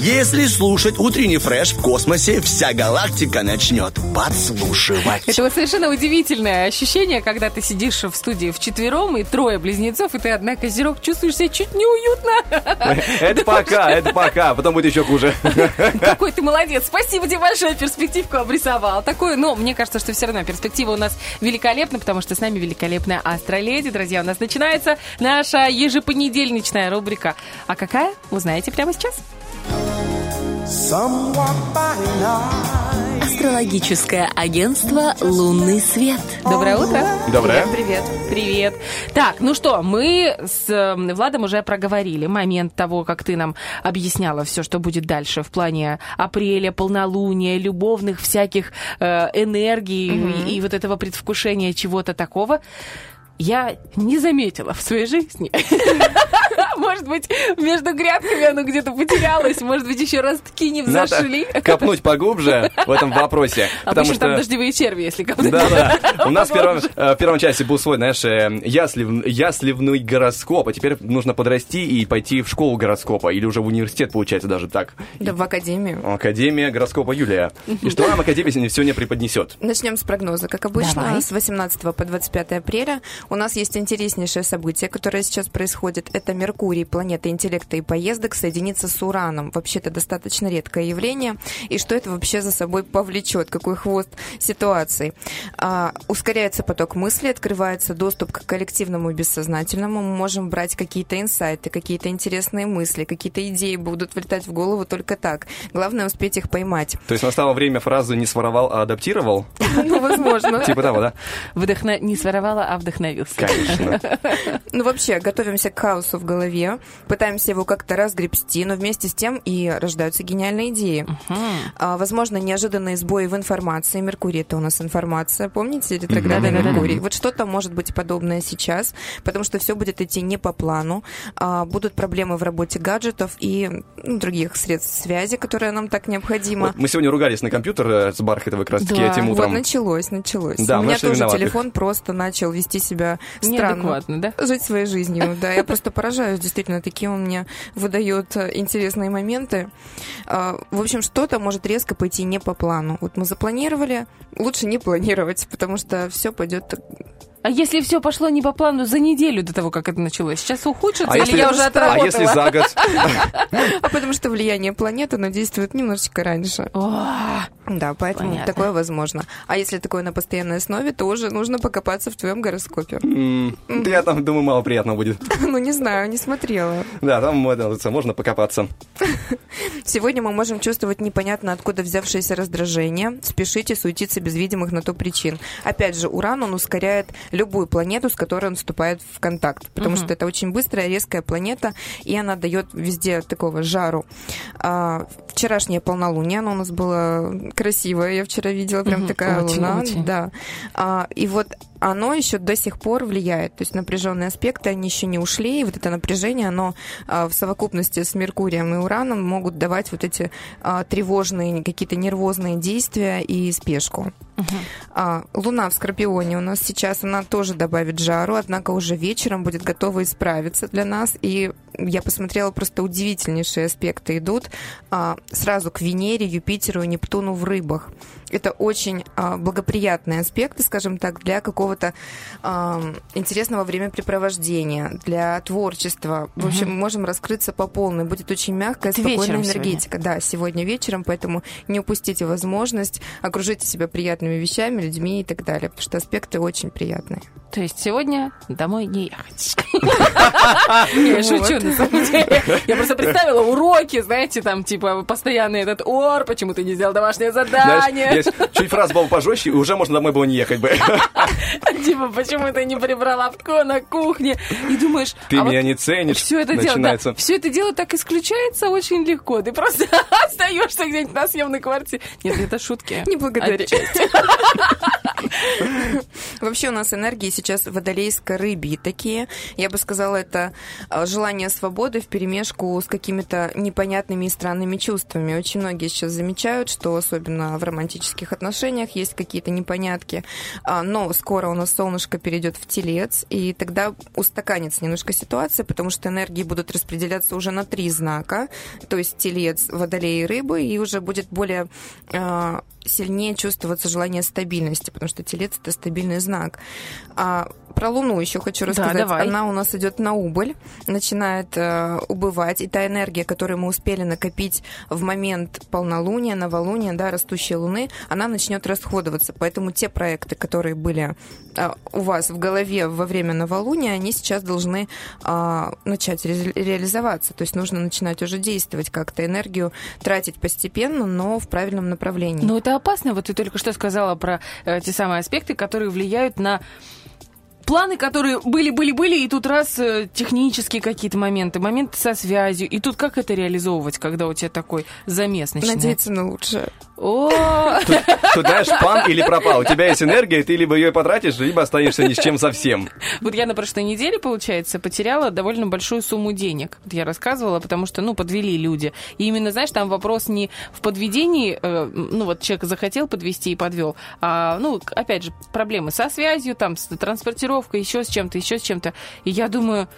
E: Если слушать утренний фреш в космосе, вся галактика начнет подслушивать.
A: Это вот совершенно удивительное ощущение, когда ты сидишь в студии вчетвером, и трое близнецов, и ты одна козерог, чувствуешь себя чуть неуютно.
B: Это пока, это пока. Потом будет еще хуже.
A: Какой ты молодец. Спасибо тебе большое, перспективку обрисовал. Такое, но мне кажется, что все равно перспектива у нас великолепна, потому что с нами великолепная Астроледи. Друзья, у нас начинается наша ежепонедельничная рубрика. А какая? Узнаете прямо сейчас.
I: Астрологическое агентство «Лунный свет».
A: Доброе утро.
B: Доброе.
A: Привет, привет. Привет. Так, ну что, мы с Владом уже проговорили момент того, как ты нам объясняла все, что будет дальше в плане апреля, полнолуния, любовных всяких э, энергий
L: Мгм.
A: и, и вот этого предвкушения чего-то такого. Я не заметила в своей жизни. Может быть, между грядками оно где-то потерялось, может быть, еще ростки не взошли.
B: Надо копнуть поглубже в этом вопросе. Потому
A: Обычно там
B: что...
A: дождевые черви, если копнуть.
B: Да, да. У нас в первом, э, в первом части был свой, знаешь, э, яслив, ясливный гороскоп, а теперь нужно подрасти и пойти в школу гороскопа, или уже в университет, получается, даже так.
L: Да, в академию.
B: Академия гороскопа Юлия. И что нам Академия сегодня сегодня преподнесет?
L: Начнем с прогноза. Как обычно,
A: Давай.
L: с 18 по 25 апреля у нас есть интереснейшее событие, которое сейчас происходит. Это Меркурий, планета интеллекта и поездок, соединится с Ураном. Вообще, это достаточно редкое явление. И что это вообще за собой повлечет? Какой хвост ситуации? А, ускоряется поток мысли, открывается доступ к коллективному и бессознательному. Мы можем брать какие-то инсайты, какие-то интересные мысли, какие-то идеи будут влетать в голову только так. Главное успеть их поймать.
B: То есть настало время фразы «не своровал, а адаптировал»?
L: Ну, возможно.
B: Типа того, да?
A: Не своровала, а вдохновился.
B: Конечно.
L: Ну, вообще, готовимся к хаосу в голове, пытаемся его как-то разгребсти, но вместе с тем и рождаются гениальные идеи. А, возможно, неожиданные сбои в информации. Меркурий — это у нас информация, помните? Ретроградный
A: Да-да-да-да.
L: Меркурий. Вот что-то может быть подобное сейчас, потому что все будет идти не по плану. А, будут проблемы в работе гаджетов и ну, других средств связи, которые нам так необходимо.
B: Вот мы сегодня ругались на компьютер э, с Бархатовой как раз таки
L: Да,
B: этим
L: вот
B: утром.
L: началось, началось.
B: Да,
L: У меня тоже
B: виноватых.
L: телефон просто начал вести себя странно.
A: Неадекватно, да?
L: Жить своей жизнью, да. Я просто поражаюсь, действительно, такие он мне выдает э, интересные моменты. А, В общем, что-то может резко пойти не по плану. Вот мы запланировали, лучше не планировать, потому что все пойдет
A: А если все пошло не по плану за неделю до того, как это началось? Сейчас ухудшится,
B: А
A: или
B: если-
A: я уже
B: а
A: отработала?
B: если за год?
L: А потому что влияние планеты, оно действует немножечко раньше. Да, поэтому
A: Понятно.
L: такое возможно. А если такое на постоянной основе, то уже нужно покопаться в твоем гороскопе.
B: М, Я там думаю, мало приятного будет.
L: Ну, не знаю, не смотрела.
B: Да, там можно покопаться.
L: Сегодня мы можем чувствовать непонятно откуда взявшееся раздражение, спешить и суетиться без видимых на то причин. Опять же, Уран, он ускоряет любую планету, с которой он вступает в контакт, потому что это очень быстрая, резкая планета, и она дает везде такого жару. Вчерашнее полнолуние, оно у нас было красивое, я вчера видела, прям такая
A: очень,
L: луна.
A: очень.
L: Да. А, и вот оно еще до сих пор влияет. То есть напряженные аспекты, они еще не ушли, и вот это напряжение, оно а, в совокупности с Меркурием и Ураном могут давать вот эти а, тревожные, какие-то нервозные действия и спешку. А, Луна в Скорпионе у нас сейчас, она тоже добавит жару, однако уже вечером будет готова исправиться для нас. И я посмотрела, просто удивительнейшие аспекты идут сразу к Венере, Юпитеру и Нептуну в рыбах. Это очень а, благоприятные аспекты, скажем так, для какого-то а, интересного времяпрепровождения, для творчества. В общем, мы можем раскрыться по полной. Будет очень мягкая,
A: Это
L: спокойная
A: вечером сегодня?
L: энергетика. Да, сегодня вечером, поэтому не упустите возможность, окружите себя приятными вещами, людьми и так далее, потому что аспекты очень приятные.
A: То есть сегодня домой не ехать. Я шучу, на самом деле. Я просто представила уроки, знаете, там, типа, постоянный этот ор, почему ты не сделал домашнее задание.
B: Есть чуть фраза была пожестче, и уже можно домой было не ехать бы.
A: Типа, почему ты не прибрала в на кухне? И думаешь,
B: Ты
A: а вот
B: меня не ценишь.
A: все это дело,
B: Начинается.
A: да, все это дело так исключается очень легко. Ты просто остаешься где-нибудь на съемной квартире. Нет, это шутки.
L: Не благодари. Вообще у нас энергии сейчас водолейско-рыбьи такие. Я бы сказала, это а, желание свободы в перемешку с какими-то непонятными и странными чувствами. Очень многие сейчас замечают, что особенно в романтических отношениях есть какие-то непонятки. А, Но скоро у нас солнышко перейдет в телец, и тогда устаканится немножко ситуация, потому что энергии будут распределяться уже на три знака, то есть телец, водолей и рыбы, и уже будет более а, сильнее чувствоваться желание стабильности, потому что телец это стабильный знак. А про Луну еще хочу
A: Да,
L: рассказать.
A: давай.
L: Она у нас идет на убыль, начинает э, убывать, и та энергия, которую мы успели накопить в момент полнолуния, новолуния, да, растущей Луны, она начнет расходоваться. Поэтому те проекты, которые были э, у вас в голове во время новолуния, они сейчас должны э, начать ре- реализоваться. То есть нужно начинать уже действовать как-то, энергию тратить постепенно, но в правильном направлении.
A: Но это опасно. Вот ты только что сказала про э, те самые аспекты, которые влияют на планы, которые были-были-были, и тут раз э, технические какие-то моменты, моменты со связью, и тут как это реализовывать, когда у тебя такой замес начинается?
L: Надеяться на лучшее.
A: О,
B: Тут, знаешь, пан или пропал. У тебя есть энергия, ты либо ее потратишь, либо останешься ни с чем совсем.
A: Вот я на прошлой неделе, получается, потеряла довольно большую сумму денег. Вот я рассказывала, потому что, ну, подвели люди. И именно, знаешь, там вопрос не в подведении, э, ну, вот человек захотел подвести и подвел, а, ну, опять же, проблемы со связью, там, с транспортировкой, еще с чем-то, еще с чем-то. И я думаю,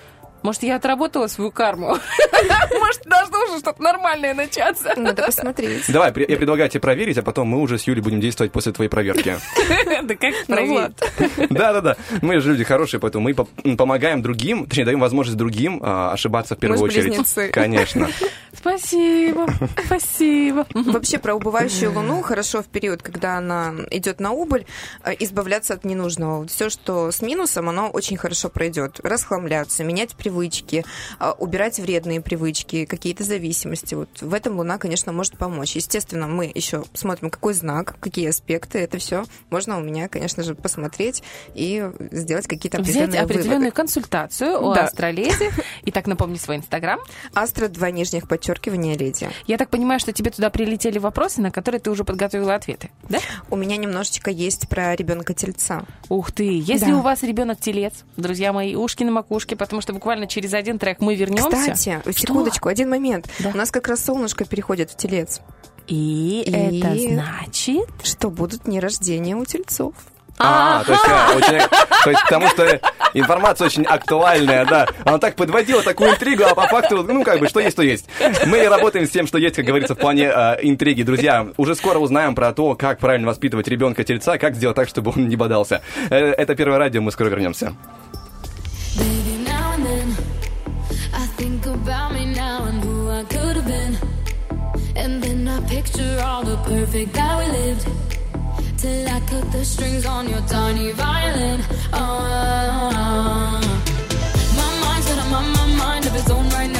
A: может, я отработала свою карму? Может, должно уже что-то нормальное начаться?
L: Надо посмотреть.
B: Давай, я предлагаю тебе проверить, а потом мы уже с Юлей будем действовать после твоей проверки.
A: Да как
L: Ну,
A: проверить?
B: Да-да-да, мы же люди хорошие, поэтому мы по- помогаем другим, точнее, даем возможность другим а, ошибаться в первую очередь. Конечно.
A: Спасибо, спасибо.
L: Вообще про убывающую луну хорошо в период, когда она идет на убыль, э, избавляться от ненужного. Все, что с минусом, оно очень хорошо пройдет. Расхламляться, менять привычки, э, убирать вредные привычки, какие-то зависимости. Вот в этом луна, конечно, может помочь. Естественно, мы еще смотрим, какой знак, какие аспекты. Это все можно у меня, конечно же, посмотреть и сделать какие-то
A: Взять
L: определенные
A: определенную
L: выводы.
A: консультацию у
L: Да.
A: астроледи. Итак, напомни свой инстаграм.
L: Астра два нижних подчеркивания леди.
A: Я так понимаю, что тебе туда прилетели вопросы, на которые ты уже подготовила ответы, да?
L: У меня немножечко есть про ребенка тельца.
A: Ух ты! Если
L: Да.
A: у вас ребенок телец, друзья мои, ушки на макушке, потому что буквально через один трек мы вернемся.
L: Кстати, секундочку, один момент. У нас как раз солнышко переходит в телец.
A: И, это значит...
L: Что будут дни рождения у тельцов.
B: А, то есть, а, очень, то есть, потому что информация очень актуальная, да. Она так подводила такую интригу, а по факту, ну, как бы, что есть, то есть. Мы работаем с тем, что есть, как говорится, в плане а, интриги. Друзья, уже скоро узнаем про то, как правильно воспитывать ребенка-тельца, как сделать так, чтобы он не бодался. Э, Это первое радио, мы скоро вернемся.
G: Been. And then I picture all the perfect that we lived. Till I cut the strings on your tiny violin. Oh, my mind's got my, my mind of its own right now,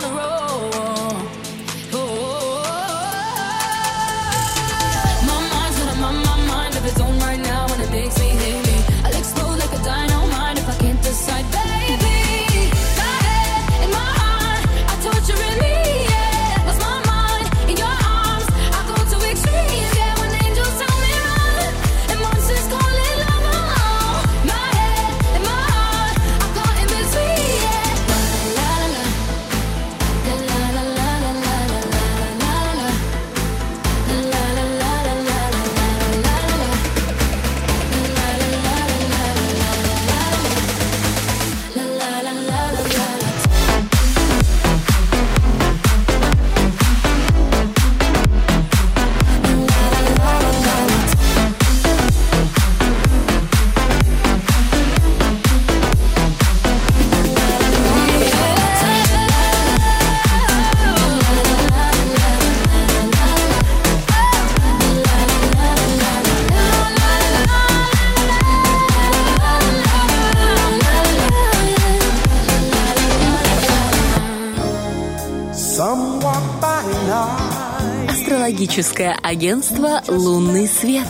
I: Астрологическое агентство «Лунный свет».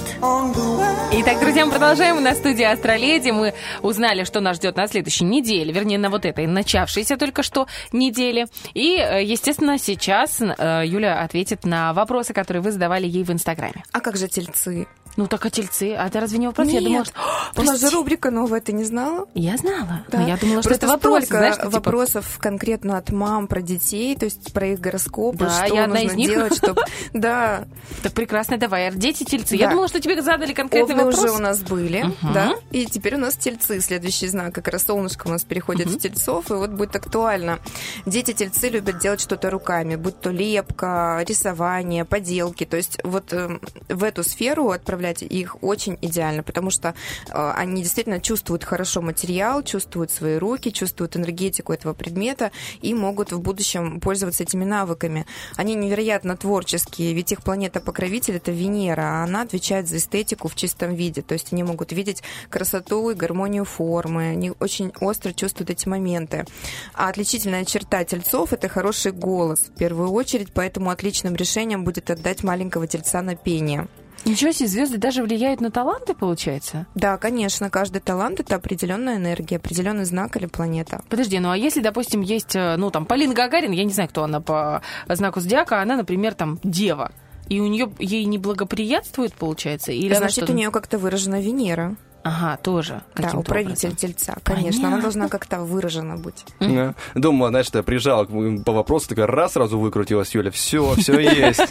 A: Итак, друзья, мы продолжаем. На студии Астроледи мы узнали, что нас ждет на следующей неделе, вернее, на вот этой начавшейся только что неделе. И, э, естественно, сейчас э, Юля ответит на вопросы, которые вы задавали ей в Инстаграме.
L: А как же тельцы?
A: Ну, так а тельцы? А это разве не вопрос? Я
L: Нет.
A: думала, что...
L: Нас же рубрика новая, ты не знала?
A: Я знала.
L: Да.
A: Но я думала, что
L: Просто
A: это вопрос.
L: столько
A: знаешь, что, типа,
L: вопросов конкретно от мам про детей, то есть про их гороскопы,
A: Да,
L: что
A: я
L: нужно
A: из них.
L: делать, чтобы... Да,
A: Так прекрасно, давай. Дети тельцы. Я думала, что тебе задали конкретный
L: овны
A: вопрос.
L: уже у нас были, да, и теперь у нас тельцы, следующий знак, как раз солнышко у нас переходит в тельцов, и вот будет актуально. Дети-тельцы любят делать что-то руками, будь то лепка, рисование, поделки, то есть вот эм, в эту сферу отправлять их очень идеально, потому что э, они действительно чувствуют хорошо материал, чувствуют свои руки, чувствуют энергетику этого предмета и могут в будущем пользоваться этими навыками. Они невероятно творческие, ведь их планета-покровитель это Венера, а она отвечает за эстетику в чистом виде. То есть они могут видеть красоту и гармонию формы, они очень остро чувствуют эти моменты. А отличительная черта тельцов это хороший голос в первую очередь, поэтому отличным решением будет отдать маленького тельца на пение.
A: Ничего себе, звезды даже влияют на таланты, получается?
L: Да, конечно, каждый талант это определенная энергия, определенный знак или планета.
A: Подожди, ну а если, допустим, есть, э, ну там, Полина Гагарин, я не знаю, кто она по знаку зодиака, она, например, там, дева, и у нее ей не благоприятствует, получается? Или
L: Значит, у нее как-то выражена Венера.
A: Ага, тоже.
L: Да, управитель
A: образом.
L: тельца, конечно, она
A: Понятно.
L: должна как-то выражена быть.
B: Да. Думаю, знаешь, ты приезжал по вопросу, такая раз сразу выкрутилась, Юля, все, все есть.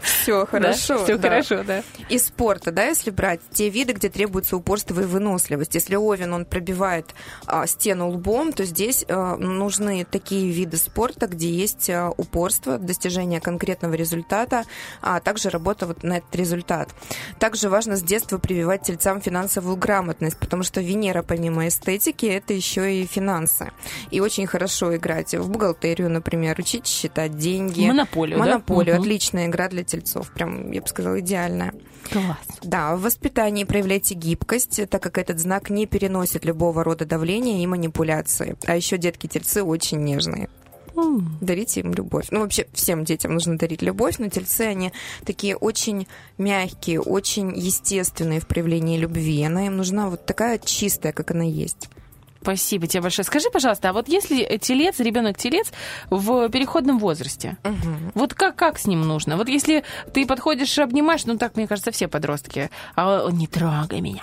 L: Все хорошо.
A: Все хорошо, да.
L: Из спорта, да, если брать те виды, где требуется упорство и выносливость. Если Овен, он пробивает а, стену лбом, то здесь а, нужны такие виды спорта, где есть а, упорство, достижение конкретного результата, а также работа вот на этот результат. Также важно с детства прививать тельцам финансовую грамотность, потому что Венера, помимо эстетики, это еще и финансы. И очень хорошо играть в бухгалтерию, например, учить считать деньги.
A: Монополию, да?
L: Монополию.
A: Мгм.
L: Отличная игра для тельцов. Прям, я бы сказала, идеальная.
A: Класс.
L: Да, в воспитании проявляйте гибкость, так как этот знак не переносит любого рода давления и манипуляции. А еще детки-тельцы очень нежные. Дарите им любовь. Ну, вообще, всем детям нужно дарить любовь, но тельцы, они такие очень мягкие, очень естественные в проявлении любви. Она им нужна вот такая чистая, как она есть.
A: Спасибо тебе большое. Скажи, пожалуйста, а вот если телец, ребенок телец в переходном возрасте, вот как, как с ним нужно? Вот если ты подходишь и обнимаешь, ну так, мне кажется, все подростки, а не трогай меня,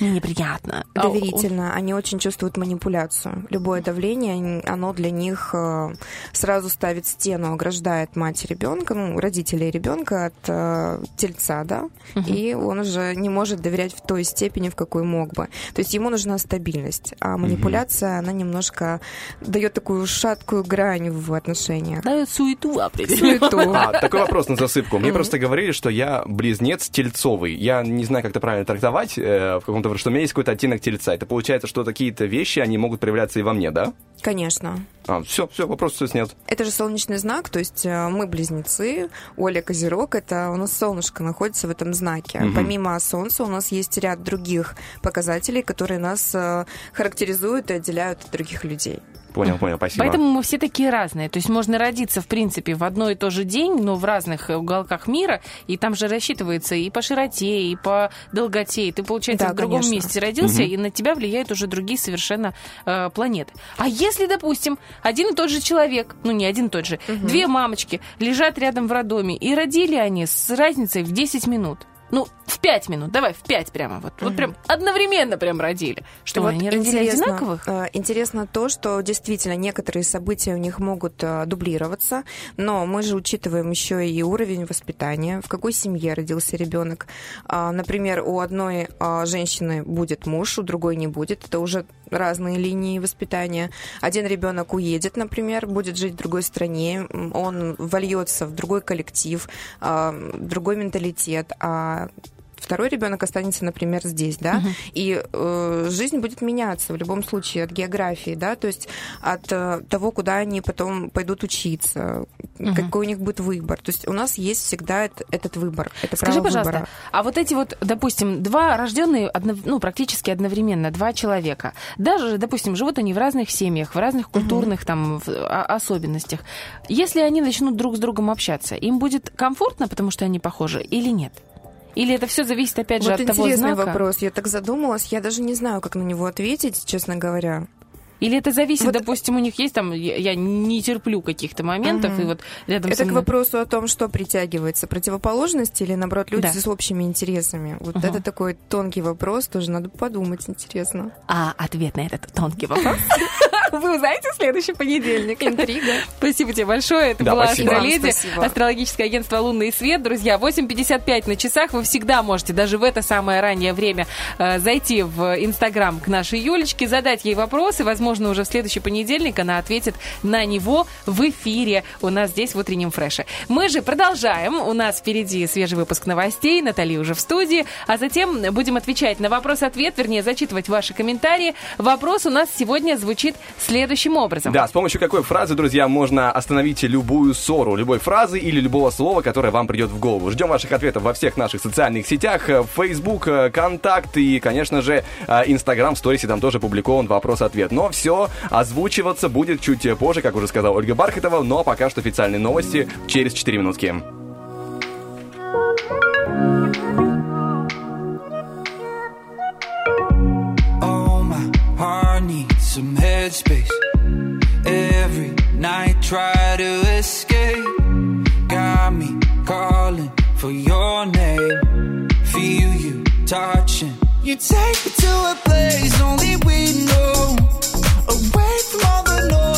A: мне неприятно. А
L: Доверительно. Они очень чувствуют манипуляцию. Любое давление, оно для них э, сразу ставит стену, ограждает мать ребенка, ну, родителей ребенка от э, тельца, да, и он уже не может доверять в той степени, в какой мог бы. То есть ему нужна стабильность, а манипуляция, она немножко дает такую шаткую грань в отношениях.
A: Дает суету определенно.
L: Суету.
B: А, такой вопрос на засыпку. Мне просто говорили, что я близнец тельцовый. Я не знаю, как это правильно трактовать, э, в каком-то что у меня есть какой-то оттенок тельца. Это получается, что какие-то вещи, они могут проявляться и во мне, да?
L: Конечно.
B: А, все, все, вопрос все снят.
L: Это же солнечный знак, то есть э, мы близнецы, Оля Козерог, это у нас солнышко находится в этом знаке.
B: Мгм.
L: Помимо Солнца у нас есть ряд других показателей, которые нас э, характеризуют и отделяют от других людей.
B: Понял, понял, спасибо.
A: Поэтому мы все такие разные. То есть можно родиться, в принципе, в одно и то же день, но в разных уголках мира, и там же рассчитывается и по широте, и по долготе. И ты, получается,
L: Да,
A: в другом
L: конечно.
A: месте родился,
L: Мгм.
A: и на тебя влияют уже другие совершенно э, планеты. А если, допустим, один и тот же человек, ну не один и тот же, две мамочки лежат рядом в роддоме, и родили они с разницей в 10 минут. Ну, в 5 минут, давай, в 5 прямо. Вот, вот прям одновременно прям родили. Что,
L: Вот
A: они родили
L: интересно,
A: одинаковых?
L: э, Интересно то, что действительно некоторые события у них могут э, дублироваться, но мы же учитываем еще и уровень воспитания, в какой семье родился ребенок. А, Например, у одной а, женщины будет муж, у другой не будет. Это уже разные линии воспитания. Один ребенок уедет, например, будет жить в другой стране, он вольется в другой коллектив, а, другой менталитет, а второй ребенок останется, например, здесь, да, и э, жизнь будет меняться в любом случае от географии, да, то есть от э, того, куда они потом пойдут учиться,
A: Мгм.
L: какой у них будет выбор. То есть у нас есть всегда эт- этот выбор, это
A: Скажи, пожалуйста,
L: выбора.
A: а вот эти вот, допустим, два рожденные, одно- ну, практически одновременно, два человека, даже, допустим, живут они в разных семьях, в разных культурных там в- о- особенностях. Если они начнут друг с другом общаться, им будет комфортно, потому что они похожи, или нет? Или это все зависит, опять же,
L: вот
A: от того
L: интересный
A: знака?
L: вопрос. Я так задумалась, я даже не знаю, как на него ответить, честно говоря.
A: Или это зависит,
L: Вот-
A: допустим, у них есть там, я, не терплю каких-то моментов,
L: Мгм.
A: и вот рядом
L: Это
A: со
L: к
A: мной...
L: вопросу о том, что притягивается, противоположности или, наоборот, люди
A: Да.
L: с общими интересами. Вот
A: Ага.
L: это такой тонкий вопрос, тоже надо подумать, интересно.
A: А ответ на этот тонкий вопрос вы узнаете в следующий понедельник.
L: Интрига.
A: Спасибо тебе большое. Это
B: Да,
A: была
B: спасибо.
A: астрологическое агентство «Лунный свет». Друзья, 8.55 на часах. Вы всегда можете, даже в это самое раннее время, э, зайти в Инстаграм к нашей Юлечке, задать ей вопросы. Возможно, уже в следующий понедельник она ответит на него в эфире у нас здесь в утреннем фреше. Мы же продолжаем. У нас впереди свежий выпуск новостей. Натали уже в студии. А затем будем отвечать на вопрос-ответ, вернее, зачитывать ваши комментарии. Вопрос у нас сегодня звучит следующим образом.
B: Да, с помощью какой фразы, друзья, можно остановить любую ссору, любой фразы или любого слова, которое вам придет в голову. Ждем ваших ответов во всех наших социальных сетях, э, Facebook, э, Контакт и, конечно же, э, Инстаграм, в сторисе там тоже публикован вопрос-ответ. Но все озвучиваться будет чуть позже, как уже сказала Ольга Бархатова, но пока что официальные новости через 4 минутки.
H: Oh, my heart needs some headspace. Every night, try to escape. Got me calling for your name. Feel you touching. You take me to a place only we know. Away from all the noise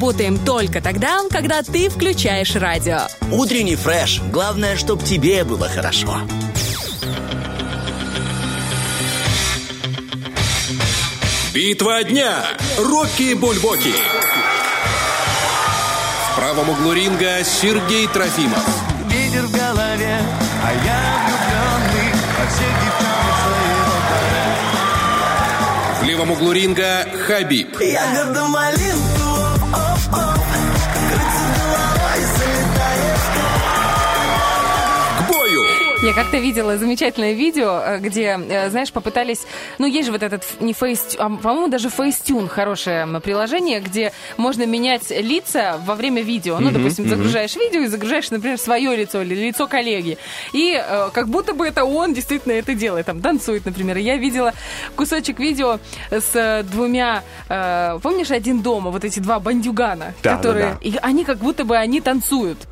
I: работаем только тогда, когда ты включаешь радио.
E: Утренний фреш. Главное, чтобы тебе было хорошо.
K: Битва дня. Рокки Бульбоки. В правом углу ринга Сергей Трофимов.
J: Ветер в голове, а я влюбленный во своего
K: В левом углу ринга Хабиб.
J: Ягода малинку,
A: Я как-то видела замечательное видео, э, где, э, знаешь, попытались... Ну, есть же вот этот, не Face... а, по-моему, даже Facetune, хорошее приложение, где можно менять лица во время видео. Ну, допустим, загружаешь видео и загружаешь, например, свое лицо или лицо коллеги. И э, как будто бы это он действительно это делает. Там танцует, например. И Я видела кусочек видео с двумя... помнишь, один дома? Вот эти два бандюгана, которые... И они как будто бы они танцуют.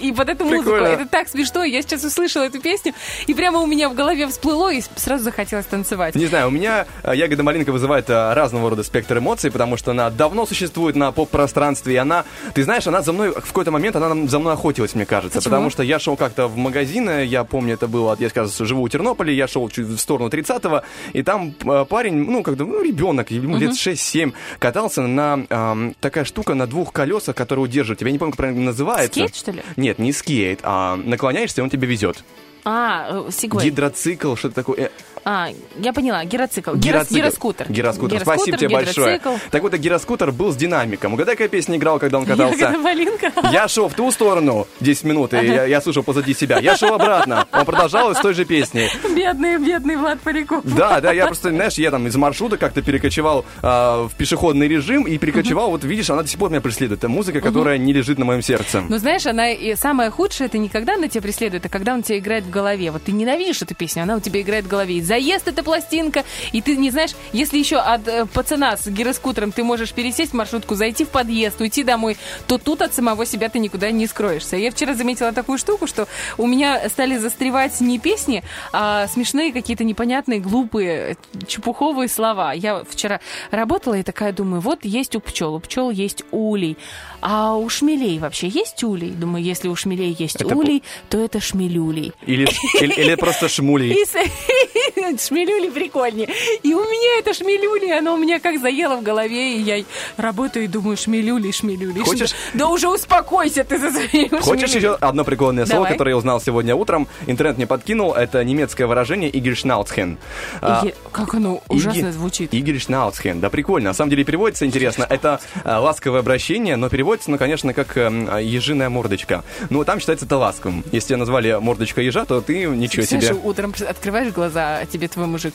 A: И под эту музыку.
B: Прикольно.
A: Это так смешно. Я сейчас услышала эту песню, и прямо у меня в голове всплыло, и сразу захотелось танцевать.
B: Не знаю, у меня э, ягода малинка вызывает э, разного рода спектр эмоций, потому что она давно существует на поп-пространстве, и она, ты знаешь, она за мной, в какой-то момент она за мной охотилась, мне кажется,
A: Почему?
B: потому что я шел как-то в магазин, э, я помню, это было, я, раз живу у Тернополя, я шел чуть в сторону 30-го, и там э, парень, ну, когда, ну, ребенок, ему лет
A: Мгм.
B: 6-7, катался на эм, такая штука на двух колесах, которая удерживает тебя, я не помню, как правильно называется.
A: Скейт, что ли?
B: Нет, не скейт, а наклоняешься, и он тебя везет.
A: А, э, Сигвей.
B: Гидроцикл, что-то такое. Э,
A: А, я поняла, гироцикл.
B: Гироцикл.
A: Гироскутер.
B: Гироскутер. Спасибо тебе большое. Так вот, гироскутер был с динамиком. Угадай, какая песня играл, когда он катался?
A: Ягода.
B: Я шел в ту сторону 10 минут, и я, я слушал позади себя. Я шел обратно. Он продолжал с той же песней.
A: Бедный, бедный Влад Париков.
B: Да, да, я просто, знаешь, я там из маршрута как-то перекочевал а, в пешеходный режим и перекочевал, вот видишь, она до сих пор меня преследует. Это музыка, которая не лежит на моем сердце.
A: Ну, знаешь, она и самое худшее, это не когда она тебя преследует, а когда он тебя играет в голове. Вот ты ненавидишь эту песню, она у тебя играет в голове. И заезд эта пластинка, и ты не знаешь, если еще от э, пацана с гироскутером ты можешь пересесть в маршрутку, зайти в подъезд, уйти домой, то тут от самого себя ты никуда не скроешься. Я вчера заметила такую штуку, что у меня стали застревать не песни, а смешные какие-то непонятные, глупые, чепуховые слова. Я вчера работала и такая думаю, вот есть у пчел, у пчел есть улей. А у шмелей вообще есть улей? Думаю, если у шмелей есть
B: Это
A: улей, то это шмелюлей.
B: Или, или, или просто шмулей.
A: Шмелюли прикольнее. И у меня это шмелюли, оно у меня как заело в голове, и я работаю и думаю, шмелюли, шмелюли.
B: Хочешь-
A: шмелюли. Да уже успокойся ты за своими
B: Хочешь
A: шмелюли.
B: еще одно прикольное слово,
A: Давай.
B: которое я узнал сегодня утром? Интернет мне подкинул. Это немецкое выражение «игельшнауцхен». А,
A: Иге- Как оно ужасно
B: Иги-
A: звучит.
B: Игорь Шнауцхен. Да, прикольно. На самом деле переводится интересно. Это э, ласковое обращение, но переводится, ну, конечно, как эм, ежиная мордочка. Ну, там считается это ласковым. Если тебя назвали мордочка ежа, то ты ничего
A: Представляешь,
B: себе.
A: утром открываешь глаза, а тебе твой мужик.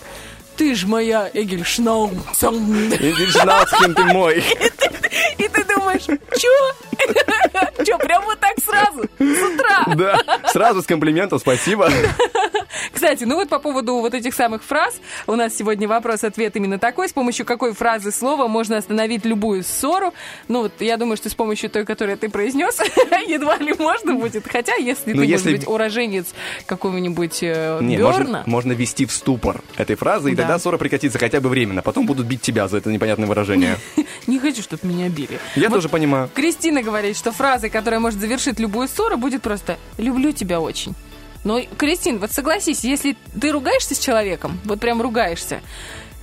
A: Ты ж моя Эгель Шнауцен.
B: Игорь Шнауцхен, ты мой.
A: И ты думаешь, чё? Чё, прям вот так сразу? С утра?
B: Да, сразу с комплиментом, спасибо.
A: Кстати, ну вот по поводу вот этих самых фраз, у нас сегодня вопрос-ответ именно такой, с помощью какой фразы слова можно остановить любую ссору. Ну вот я думаю, что с помощью той, которую ты произнес, едва ли можно будет. Хотя, если
B: Ну,
A: ты,
B: если-
A: может быть, уроженец какого-нибудь э,
B: Не, можно, можно ввести в ступор этой фразы, и
A: Да.
B: тогда ссора прекратится хотя бы временно. Потом будут бить тебя за это непонятное выражение.
A: не хочу, чтобы меня били.
B: Я
A: Вот
B: тоже понимаю.
A: Кристина говорит, что фразой, которая может завершить любую ссору, будет просто «люблю тебя очень». Но, Кристин, вот согласись, если ты ругаешься с человеком, вот прям ругаешься,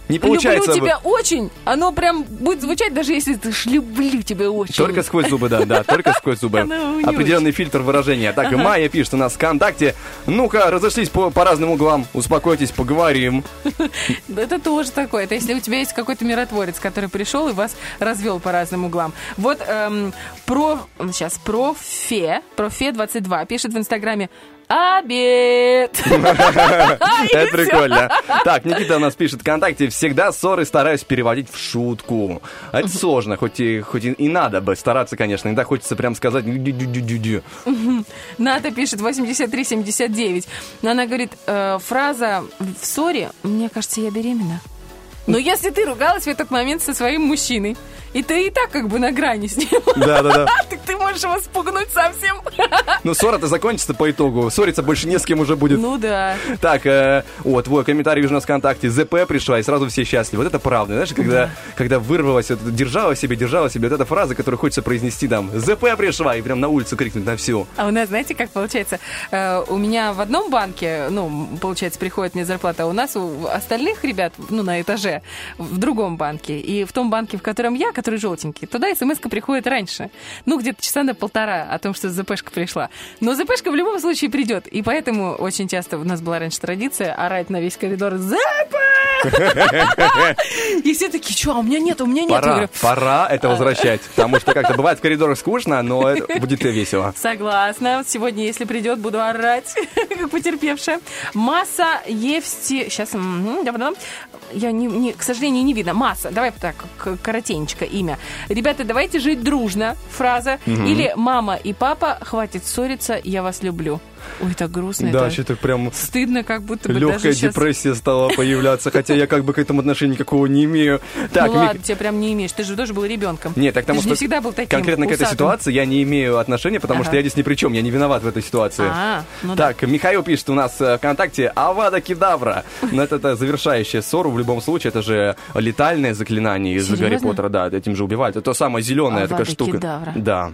B: Не получается.
A: люблю тебя очень, оно прям будет звучать, даже если ты ж люблю тебя очень.
B: Только сквозь зубы, да, да, только сквозь зубы. Определенный фильтр выражения. Так,
A: Ага.
B: Майя пишет у нас ВКонтакте. Ну-ка, разошлись по, по разным углам. Успокойтесь, поговорим.
A: Это тоже такое. Это если у тебя есть какой-то миротворец, который пришел и вас развел по разным углам. Вот эм, про... Сейчас, профе, профе22 пишет в Инстаграме Обед!
B: Это прикольно. Так, Никита у нас пишет ВКонтакте. Всегда ссоры стараюсь переводить в шутку. Это сложно, хоть и, хоть и, надо бы стараться, конечно. Иногда хочется прям сказать.
A: Ната пишет 8379. Она говорит, э, фраза в ссоре, мне кажется, я беременна. Но если ты ругалась в этот момент со своим мужчиной, И ты и так как бы на грани с ним.
B: Да-да-да.
A: Так ты можешь его спугнуть совсем.
B: Ну, ссора-то закончится по итогу. Ссориться больше не с кем уже будет.
A: Ну да.
B: Так, э, о, твой комментарий вижу на ВКонтакте. ЗП пришла, и сразу все счастливы. Вот это правда. Знаешь, когда, когда вырвалась, вот, держала себе, держала себе, вот эта фраза, которую хочется произнести там. ЗП пришла, и прям на улицу крикнуть на всю.
A: А у нас, знаете, как получается? Э, У меня в одном банке, ну, получается, приходит мне зарплата, а у нас у остальных ребят, ну, на этаже, в другом банке. И в том банке, в котором я, который желтенький, туда смс приходит раньше. Ну, где-то часа на полтора о том, что ЗПшка пришла. Но ЗПшка в любом случае придет. И поэтому очень часто у нас была раньше традиция орать на весь коридор «ЗП!» И все такие, что, а у меня нет, у меня нет.
B: Пора,
A: говорю,
B: пора это возвращать. Потому что как-то бывает в коридорах скучно, но это будет и весело.
A: Согласна. Сегодня, если придет, буду орать, как потерпевшая. Масса Евсти... Сейчас... Я, не, не- к сожалению, не видно. Масса. Давай так, коротенечко имя. Ребята, давайте жить дружно. Фраза.
B: Мгм.
A: Или мама и папа, хватит ссориться, я вас люблю. Ой, так грустно.
B: Да, что-то прям
A: Стыдно, как будто бы
B: легкая
A: сейчас...
B: депрессия стала появляться, хотя я как бы к этому отношения никакого не имею. Так,
A: ну
B: Мих-
A: ладно, тебе прям не имеешь. Ты же тоже был ребенком.
B: Нет, так потому
A: Ты же не
B: что
A: всегда был таким
B: конкретно к этой
A: усатым.
B: ситуации я не имею отношения, потому
A: Ага.
B: что я здесь ни при чем, я не виноват в этой ситуации.
A: А, ну да.
B: так, Михаил пишет у нас э, ВКонтакте Авада Кедавра. Но это, это завершающая ссору в любом случае, это же летальное заклинание из? Гарри Поттера, да, этим же убивают. Это то самое зеленая такая
A: Авада
B: штука.
A: Кедавра.
B: Да.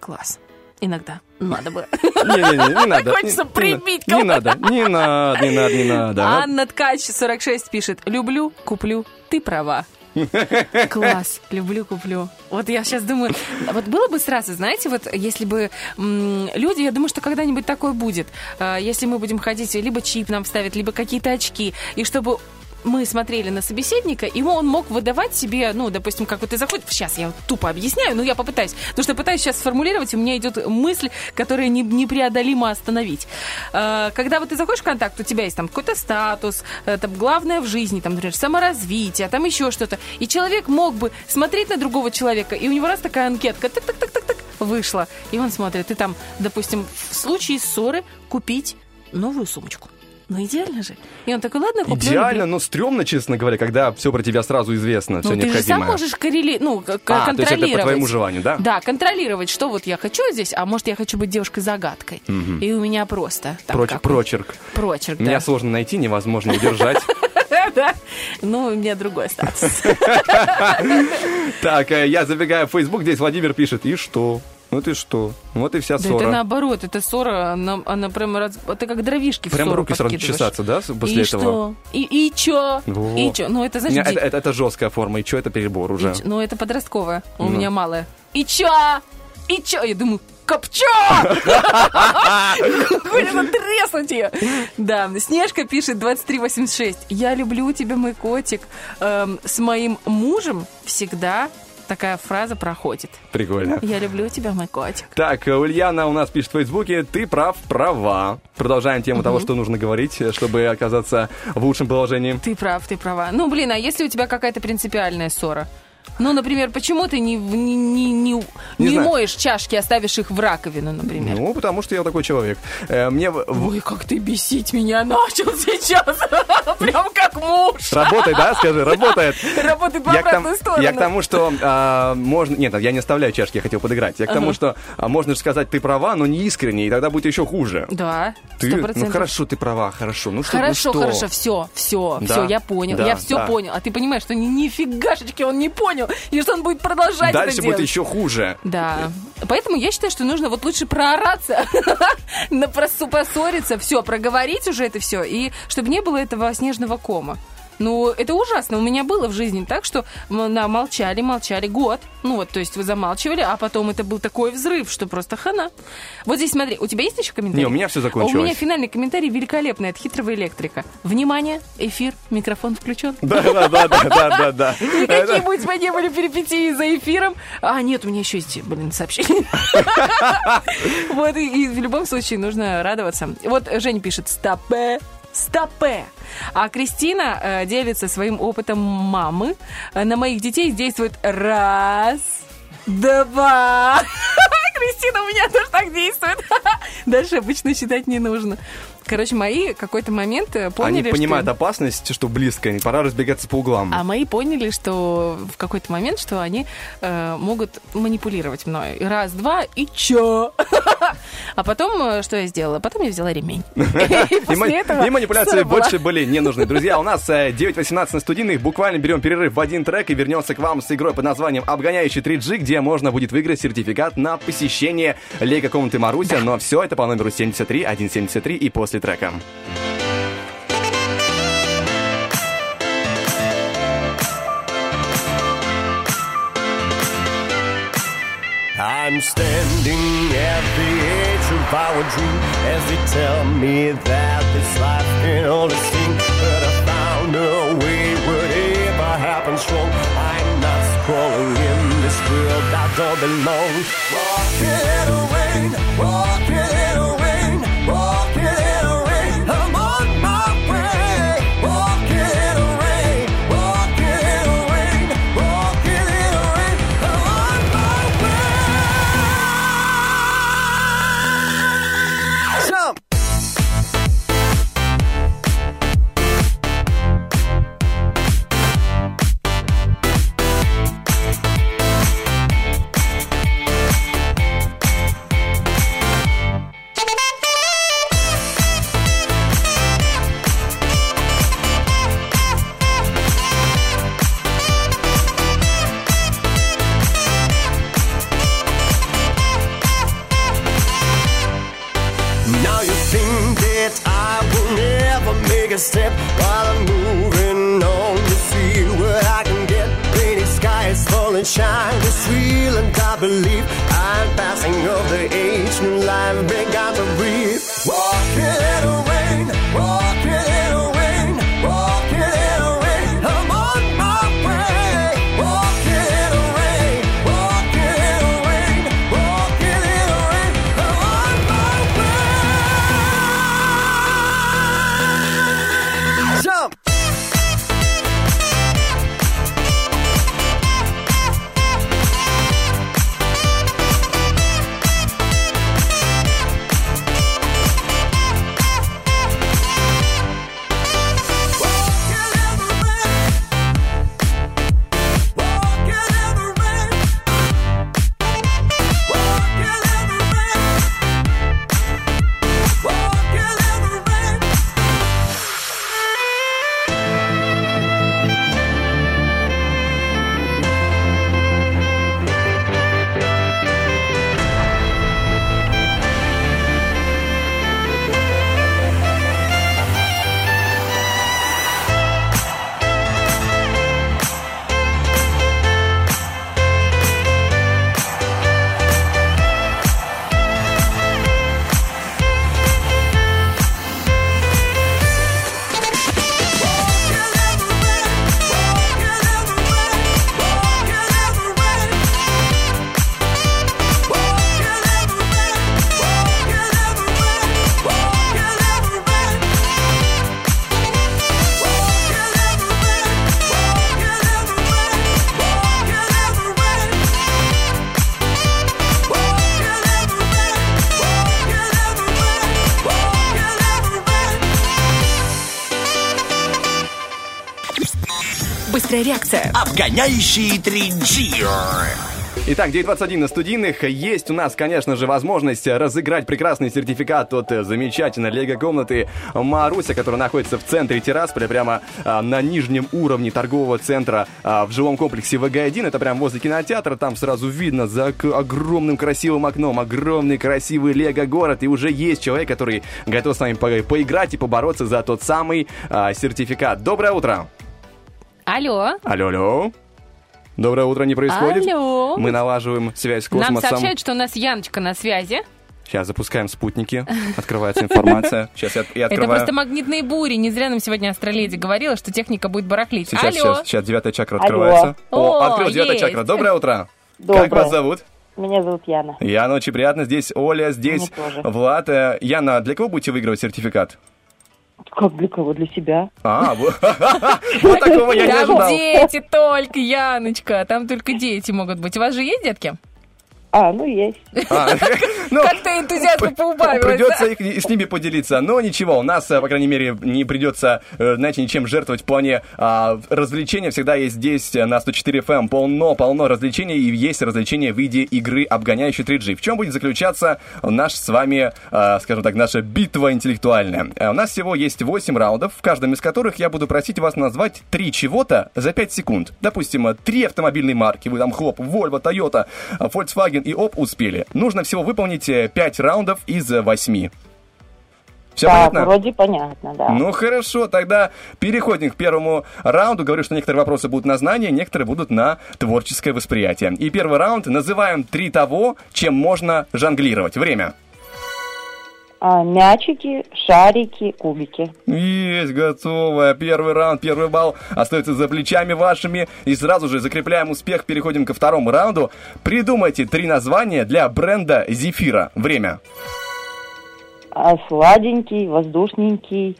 A: Класс. Иногда. Надо бы.
B: Не-не-не, не надо.
A: Хочется
B: Не-
A: прибить
B: Не надо, не надо, не надо, не надо.
A: Анна Ткач, 46, пишет. Люблю, куплю, ты права. Класс, люблю, куплю. Вот я сейчас думаю, вот было бы сразу, знаете, вот если бы м, люди, я думаю, что когда-нибудь такое будет, Э, если мы будем ходить, либо чип нам ставят, либо какие-то очки, и чтобы мы смотрели на собеседника, и он мог выдавать себе, ну, допустим, как вот ты заходишь, сейчас я тупо объясняю, но я попытаюсь, потому что я пытаюсь сейчас сформулировать, и у меня идет мысль, которая не- непреодолимо остановить. Э, Когда вот ты заходишь в контакт, у тебя есть там какой-то статус, э, там главное в жизни, там, например, саморазвитие, там еще что-то, и человек мог бы смотреть на другого человека, и у него раз такая анкетка, так-так-так-так-так, вышла, и он смотрит, и там, допустим, в случае ссоры купить новую сумочку. Ну, идеально же. И он такой, ладно, куплю.
B: Идеально,
A: люблю».
B: но стрёмно, честно говоря, когда все про тебя сразу известно, все
A: Ну, ты же сам
B: необходимое.
A: можешь коррели... ну,
B: А, то есть это
A: контролировать.
B: по твоему желанию, да?
A: Да, контролировать, что вот я хочу здесь, а может, я хочу быть девушкой-загадкой.
B: Мгм.
A: И у меня просто... там
B: Проч-
A: как-
B: прочерк.
A: Прочерк,
B: Меня
A: да.
B: сложно найти, невозможно удержать.
A: Да. Ну, у меня другой статус.
B: Так, э, я забегаю в Facebook, здесь Владимир пишет, и что? Ну ты что? Вот и вся
A: Да это
B: ссора.
A: наоборот, это ссора, она, она прям... раз- Это как дровишки в
B: Прям руки сразу чесаться, да, после
A: и
B: этого?
A: Что? И, и чё?
B: Во.
A: И чё? Ну, это,
B: Не,
A: знаешь,
B: это, это- это жесткая форма, и что это перебор уже?
A: и чё? Ну, это подростковая. У
B: Ну.
A: меня малая. И чё? И чё? Я думаю, копчё! Хочется треснуть ее. Да, Снежка пишет 2386. Я люблю тебя, мой котик. Эм, с моим мужем всегда такая фраза проходит.
B: Прикольно.
A: Я люблю тебя, мой котик.
B: Так, э, Ульяна у нас пишет в Фейсбуке, ты прав, права. Продолжаем тему того, что нужно говорить, э, чтобы оказаться в лучшем положении.
A: Ты прав, ты права. Ну, блин, а если у тебя какая-то принципиальная ссора? Ну, например, почему ты не, не, не, не,
B: Не
A: моешь чашки, оставишь их в раковину, например?
B: Ну, потому что я такой человек. Э, Мне
A: Ой, как ты бесить меня начал сейчас. Прям как муж.
B: Работает, да, скажи, работает.
A: Работает в обратную сторону.
B: я к тому, что а, можно... Нет, я не оставляю чашки, я хотел подыграть. Я к тому, что а, можно же сказать, ты права, но не искренне, и тогда будет еще хуже.
A: Да,
B: Ты, ну хорошо, ты права, хорошо. Ну что, ну
A: Хорошо,
B: что?
A: хорошо, все, все,
B: Да,
A: все, я понял, я все понял. А ты понимаешь, что ни, нифигашечки он не понял, и что он будет продолжать
B: Дальше
A: это
B: будет
A: делать.
B: еще хуже.
A: Да. Поэтому я считаю, что нужно вот лучше проораться, поссориться, все, проговорить уже это все, и чтобы не было этого снежного кома. Ну, это ужасно. У меня было в жизни так, что на, молчали, молчали год. Ну вот, то есть вы замалчивали, а потом это был такой взрыв, что просто хана. Вот здесь смотри, у тебя есть еще комментарий?
B: Не, у меня всё
A: А У
B: закончилось.
A: меня финальный комментарий великолепный от хитрого электрика. Внимание, эфир, микрофон включен.
B: Да, да, да, да, да, да, да.
A: И какие-нибудь бы не были перипетии за эфиром. А, нет, у меня еще есть, блин, сообщение. Вот, и, в любом случае нужно радоваться. Вот Женя пишет «Стопе». Стопе. А Кристина э, делится своим опытом мамы. Э, На моих детей действует раз, два. Кристина у меня тоже так действует. Дальше обычно считать не нужно. Короче, мои какой-то момент э, поняли,
B: Они понимают
A: что...
B: опасность, что близко, пора разбегаться по углам.
A: А мои поняли, что в какой-то момент, что они э, могут манипулировать мной. Раз, два, и чё? А потом, э, что я сделала? Потом я взяла ремень. И
B: манипуляции больше были не нужны. Друзья, у нас э, 9.18 на студийных. Буквально берем перерыв в один трек и вернемся к вам с игрой под названием «Обгоняющий 3G», где можно будет выиграть сертификат на посещение Лего комнаты Маруся. Но все это по номеру 73 173 и после трека.
M: I'm standing at the edge of our dream as they tell me that this life can only sing. But I found a way, whatever happens wrong. I'm not crawling in this world I don't belong. Walking in the rain, walking
I: Быстрая реакция.
E: Обгоняющий 3G.
B: Итак, 9.21 на студийных. Есть у нас, конечно же, возможность разыграть прекрасный сертификат от э, замечательной лего-комнаты Маруся, которая находится в центре Тирасполя, прямо а, на нижнем уровне торгового центра а, в жилом комплексе ВГ-1. Это прямо возле кинотеатра. Там сразу видно за к- огромным красивым окном огромный красивый лего-город. И уже есть человек, который готов с нами по- поиграть и побороться за тот самый а, сертификат. Доброе утро!
A: Алло.
B: Алло, алло. Доброе утро не происходит.
A: Алло.
B: Мы налаживаем связь с
A: Нам
B: космосом.
A: сообщают, что у нас Яночка на связи.
B: Сейчас запускаем спутники. Открывается информация. Сейчас я, я
A: Это
B: открываю.
A: просто магнитные бури. Не зря нам сегодня Астроледи говорила, что техника будет барахлить.
B: Сейчас,
A: Алло.
B: сейчас, сейчас девятая чакра
N: Алло.
B: открывается. О,
A: О,
B: открылась девятая чакра. Доброе утро.
N: Доброе.
B: Как вас зовут?
N: Меня зовут Яна.
B: Яна, очень приятно. Здесь Оля, здесь. Влад. Э, Яна, для кого будете выигрывать сертификат?
N: Как для кого? Для себя.
B: А, вот такого я не
A: Там
B: ожидал.
A: дети только, Яночка. Там только дети могут быть. У вас же есть детки?
N: А, ну есть.
B: А, ну,
A: Как-то энтузиазм поубавилось,
B: Придется
A: да?
B: их, с ними поделиться. Но ничего, у нас, э, по крайней мере, не придется, э, знаете, ничем жертвовать в плане а, развлечения. Всегда есть здесь э, на 104 FM полно-полно развлечений. И есть развлечения в виде игры обгоняющей 3G. В чем будет заключаться наш с вами, а, скажем так, наша битва интеллектуальная? У нас всего есть 8 раундов, в каждом из которых я буду просить вас назвать три чего-то за 5 секунд. Допустим, э, три автомобильные марки. Вы там хлоп, Volvo, Toyota, э, Volkswagen и оп, успели. Нужно всего выполнить 5 раундов из 8. Все
N: так,
B: понятно?
N: вроде понятно, да.
B: Ну хорошо, тогда переходим к первому раунду. Говорю, что некоторые вопросы будут на знание, некоторые будут на творческое восприятие. И первый раунд называем три того, чем можно жонглировать. Время.
N: А, мячики, шарики, кубики.
B: Есть, готово. Первый раунд, первый балл остается за плечами вашими. И сразу же закрепляем успех, переходим ко второму раунду. Придумайте три названия для бренда Зефира. Время.
N: А, сладенький, воздушненький,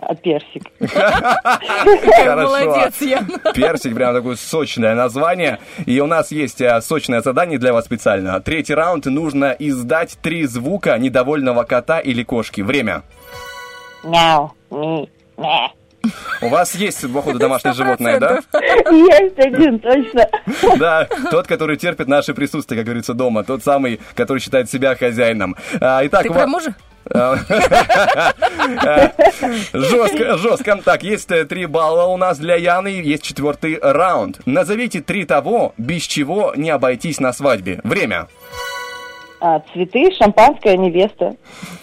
N: а, персик.
B: Хорошо.
A: молодец, Яна.
B: Персик, прям такое сочное название. И у нас есть э, сочное задание для вас специально. Третий раунд нужно издать три звука недовольного кота или кошки. Время.
N: Мяу, ми, мя.
B: У вас есть, походу, домашнее животное, да?
N: Есть один, точно.
B: Да, тот, который терпит наше присутствие, как говорится, дома. Тот самый, который считает себя хозяином. А, Итак,
A: Ты
B: у
A: про мужа?
B: Жестко, жестко. Так, есть э, три балла у нас для Яны, есть четвертый раунд. Назовите три того, без чего не обойтись на свадьбе. Время.
N: А, цветы, шампанское, невеста.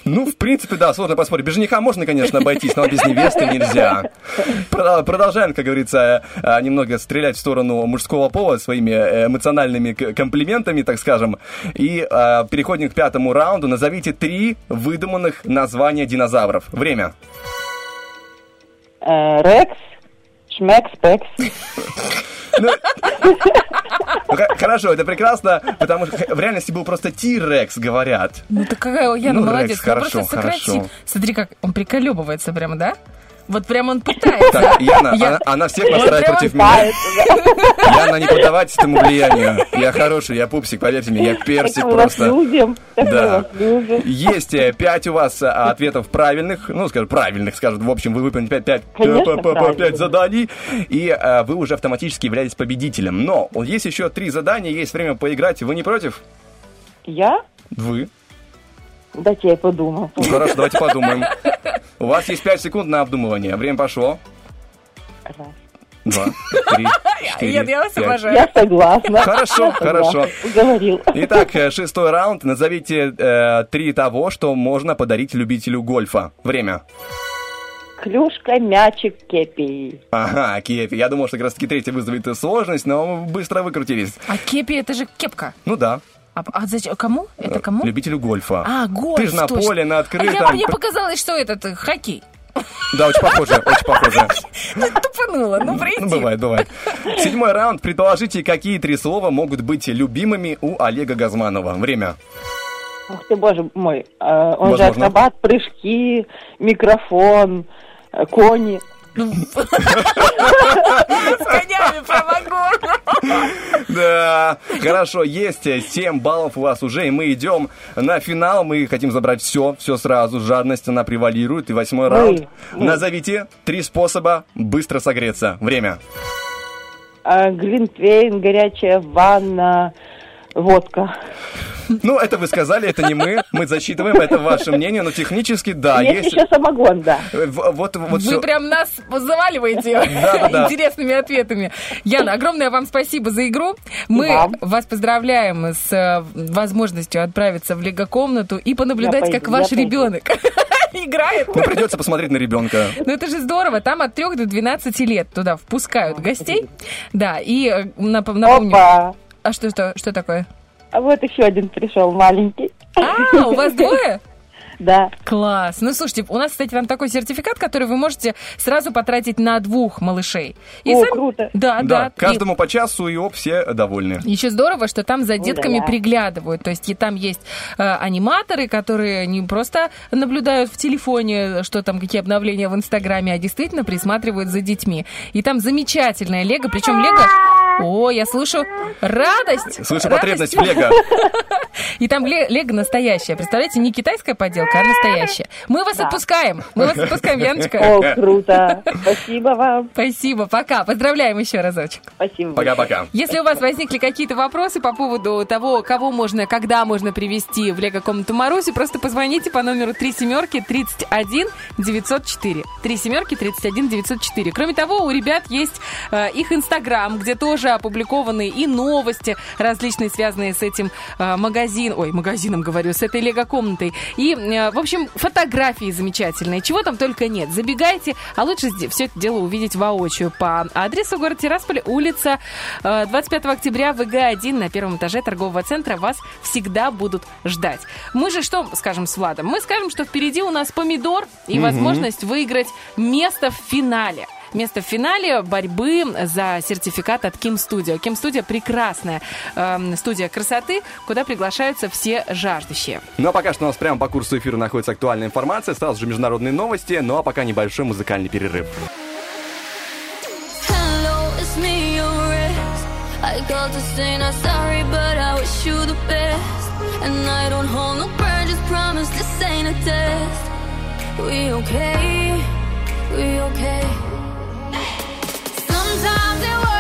B: Ну, в принципе, да, сложно поспорить. Без жениха можно, конечно, обойтись, но без невесты нельзя. Про- Продолжаем, как говорится, э, немного стрелять в сторону мужского пола своими э, эмоциональными комплиментами, так скажем. И э, переходим к пятому раунду. Назовите три выдуманных названия динозавров. Время.
N: Рекс, Шмекс, Пекс.
B: Ну, Хорошо, это прекрасно, потому что в реальности был просто Ти-Рекс, говорят.
A: Ну ты какая Яна
B: Ну,
A: молодец.
B: Рекс,
A: Ну,
B: хорошо,
A: просто сократи.
B: хорошо.
A: Смотри, как он приколебывается прямо, да? Вот прям он пытается.
B: Так, Яна,
A: Я-
B: она, она всех настраивает против меня. Яна, не поддавайтесь этому влиянию. Я хороший, я пупсик, поверьте мне, я персик
N: Так мы вас
B: просто.
N: любим. Так мы
B: Да.
N: вас любим.
B: Есть э, пять у вас э, ответов правильных, ну, скажем, правильных, скажем, в общем, вы выполнили пять, пять,
N: Конечно,
B: п- п-
N: правильно.
B: пять заданий, и э, вы уже автоматически являетесь победителем. Но есть еще три задания, есть время поиграть, вы не против?
N: Я?
B: Вы.
N: Дайте я подумаю.
B: Ну, хорошо, давайте подумаем. У вас есть пять секунд на обдумывание. Время пошло. Два, три, четыре,
A: Ян, я вас
B: пять.
A: обожаю.
N: Я согласна.
B: Хорошо, хорошо.
N: Уговорил.
B: Итак, э, шестой раунд. Назовите э, три того, что можно подарить любителю гольфа. Время.
N: Клюшка, мячик, кепи.
B: Ага, кепи. Я думал, что как раз таки третий вызовет сложность, но быстро выкрутились.
A: А кепи это же кепка.
B: Ну да.
A: А, а зачем? Кому? Это кому?
B: Любителю гольфа.
A: А, гольф,
B: Ты же на
A: точно.
B: поле, на
A: А
B: открытом.
A: я, мне показалось, что этот э, хоккей.
B: Да, очень похоже, очень похоже.
A: Тупанула, ну
B: Ну,
A: прости.
B: бывает, бывает. Седьмой раунд. Предположите, какие три слова могут быть любимыми у Олега Газманова. Время.
N: Ух ты, боже мой. А, Он же
B: Возможно.
N: акробат, прыжки, микрофон, э, кони.
A: С конями про вагон.
B: Да, хорошо, есть 7 баллов у вас уже, и мы идем на финал. Мы хотим забрать все, все сразу. Жадность, она превалирует. И восьмой раунд. Назовите три способа быстро согреться. Время.
N: А, Глинтвейн, горячая ванна, водка.
B: Ну, это вы сказали, это не мы. Мы зачитываем, это ваше мнение, но технически, да,
N: есть,
B: есть...
N: еще самогон, да.
B: Вот, вот
A: Вы прям нас заваливаете интересными ответами. Яна, огромное вам спасибо за игру. Мы
N: вам.
A: вас поздравляем с э, возможностью отправиться в лего-комнату и понаблюдать,
N: Я
A: как
N: пойду,
A: ваш ребенок играет.
B: Ну, придется посмотреть на ребенка.
A: Ну это же здорово, там от 3 до 12 лет туда впускают гостей. Да, и э, нап- напомню...
N: Опа!
A: А что, что, что такое?
N: А вот еще один пришел, маленький.
A: А, у вас двое?
N: Да.
A: Класс. Ну, слушайте, у нас, кстати, там такой сертификат, который вы можете сразу потратить на двух малышей.
N: О, круто.
A: Да, да.
B: Да, каждому по часу, и оп, все довольны.
A: Еще здорово, что там за детками
N: да.
A: приглядывают. То есть и там есть э, аниматоры, которые не просто наблюдают в телефоне, что там, какие обновления в Инстаграме, а действительно присматривают за детьми. И там замечательное Лего, причем Лего О, я слышу радость.
B: Слышу
A: Радость.
B: потребность в лего.
A: И там ле- лего настоящее. Представляете, не китайская поделка, а настоящая. Мы вас
N: Да.
A: отпускаем. Мы вас отпускаем, Яночка.
N: О, круто. Спасибо вам.
A: Спасибо, пока. Поздравляем еще разочек.
N: Спасибо.
B: Пока-пока.
A: Если у вас возникли какие-то вопросы по поводу того, кого можно, когда можно привести в лего-комнату Маруси, просто позвоните по номеру 3 семерки 31 904. 3 семерки 31 904. Кроме того, у ребят есть э, их инстаграм, где тоже опубликованы и новости различные, связанные с этим э, магазин, ой, магазином говорю, с этой лего-комнатой. И, э, в общем, фотографии замечательные. Чего там только нет. Забегайте, а лучше все это дело увидеть воочию по адресу город Тирасполь, улица э, 25 октября, ВГ-1 на первом этаже торгового центра. Вас всегда будут ждать. Мы же что скажем с Владом? Мы скажем, что впереди у нас помидор и возможность выиграть место в финале. Место в финале борьбы за сертификат от Kim Studio. Kim Studio прекрасная эм, студия красоты, куда приглашаются все жаждущие.
B: Ну а пока что у нас прямо по курсу эфира находится актуальная информация, сразу же международные новости, ну а пока небольшой музыкальный перерыв.
G: Hello, it's me, your ex. I called to say not sorry, but I wish you the best. And I don't hold no grudges, promise this ain't a test. We okay, we okay. Sometimes it works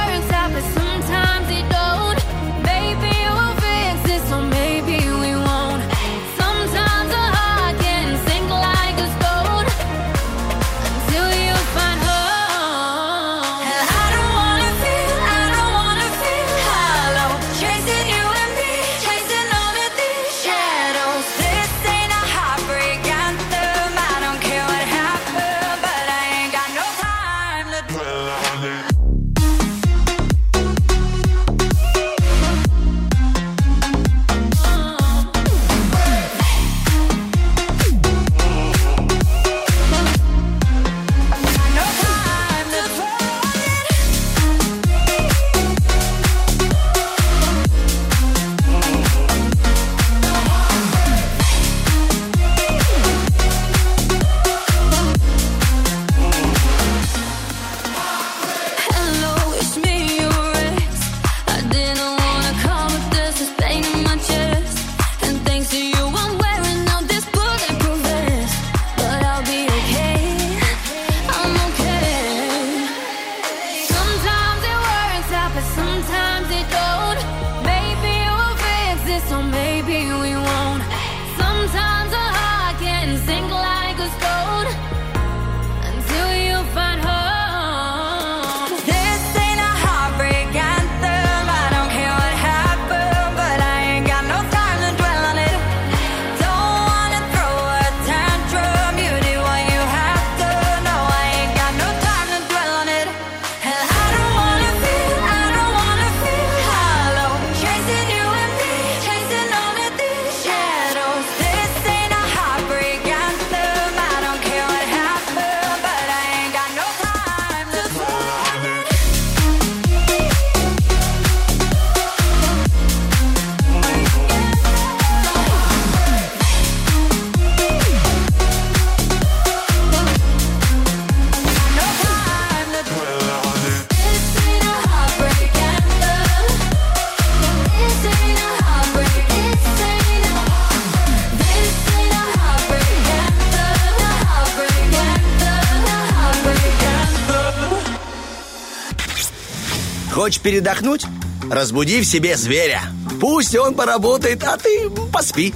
E: Хочешь передохнуть? Разбуди в себе зверя. Пусть он поработает, а ты поспи.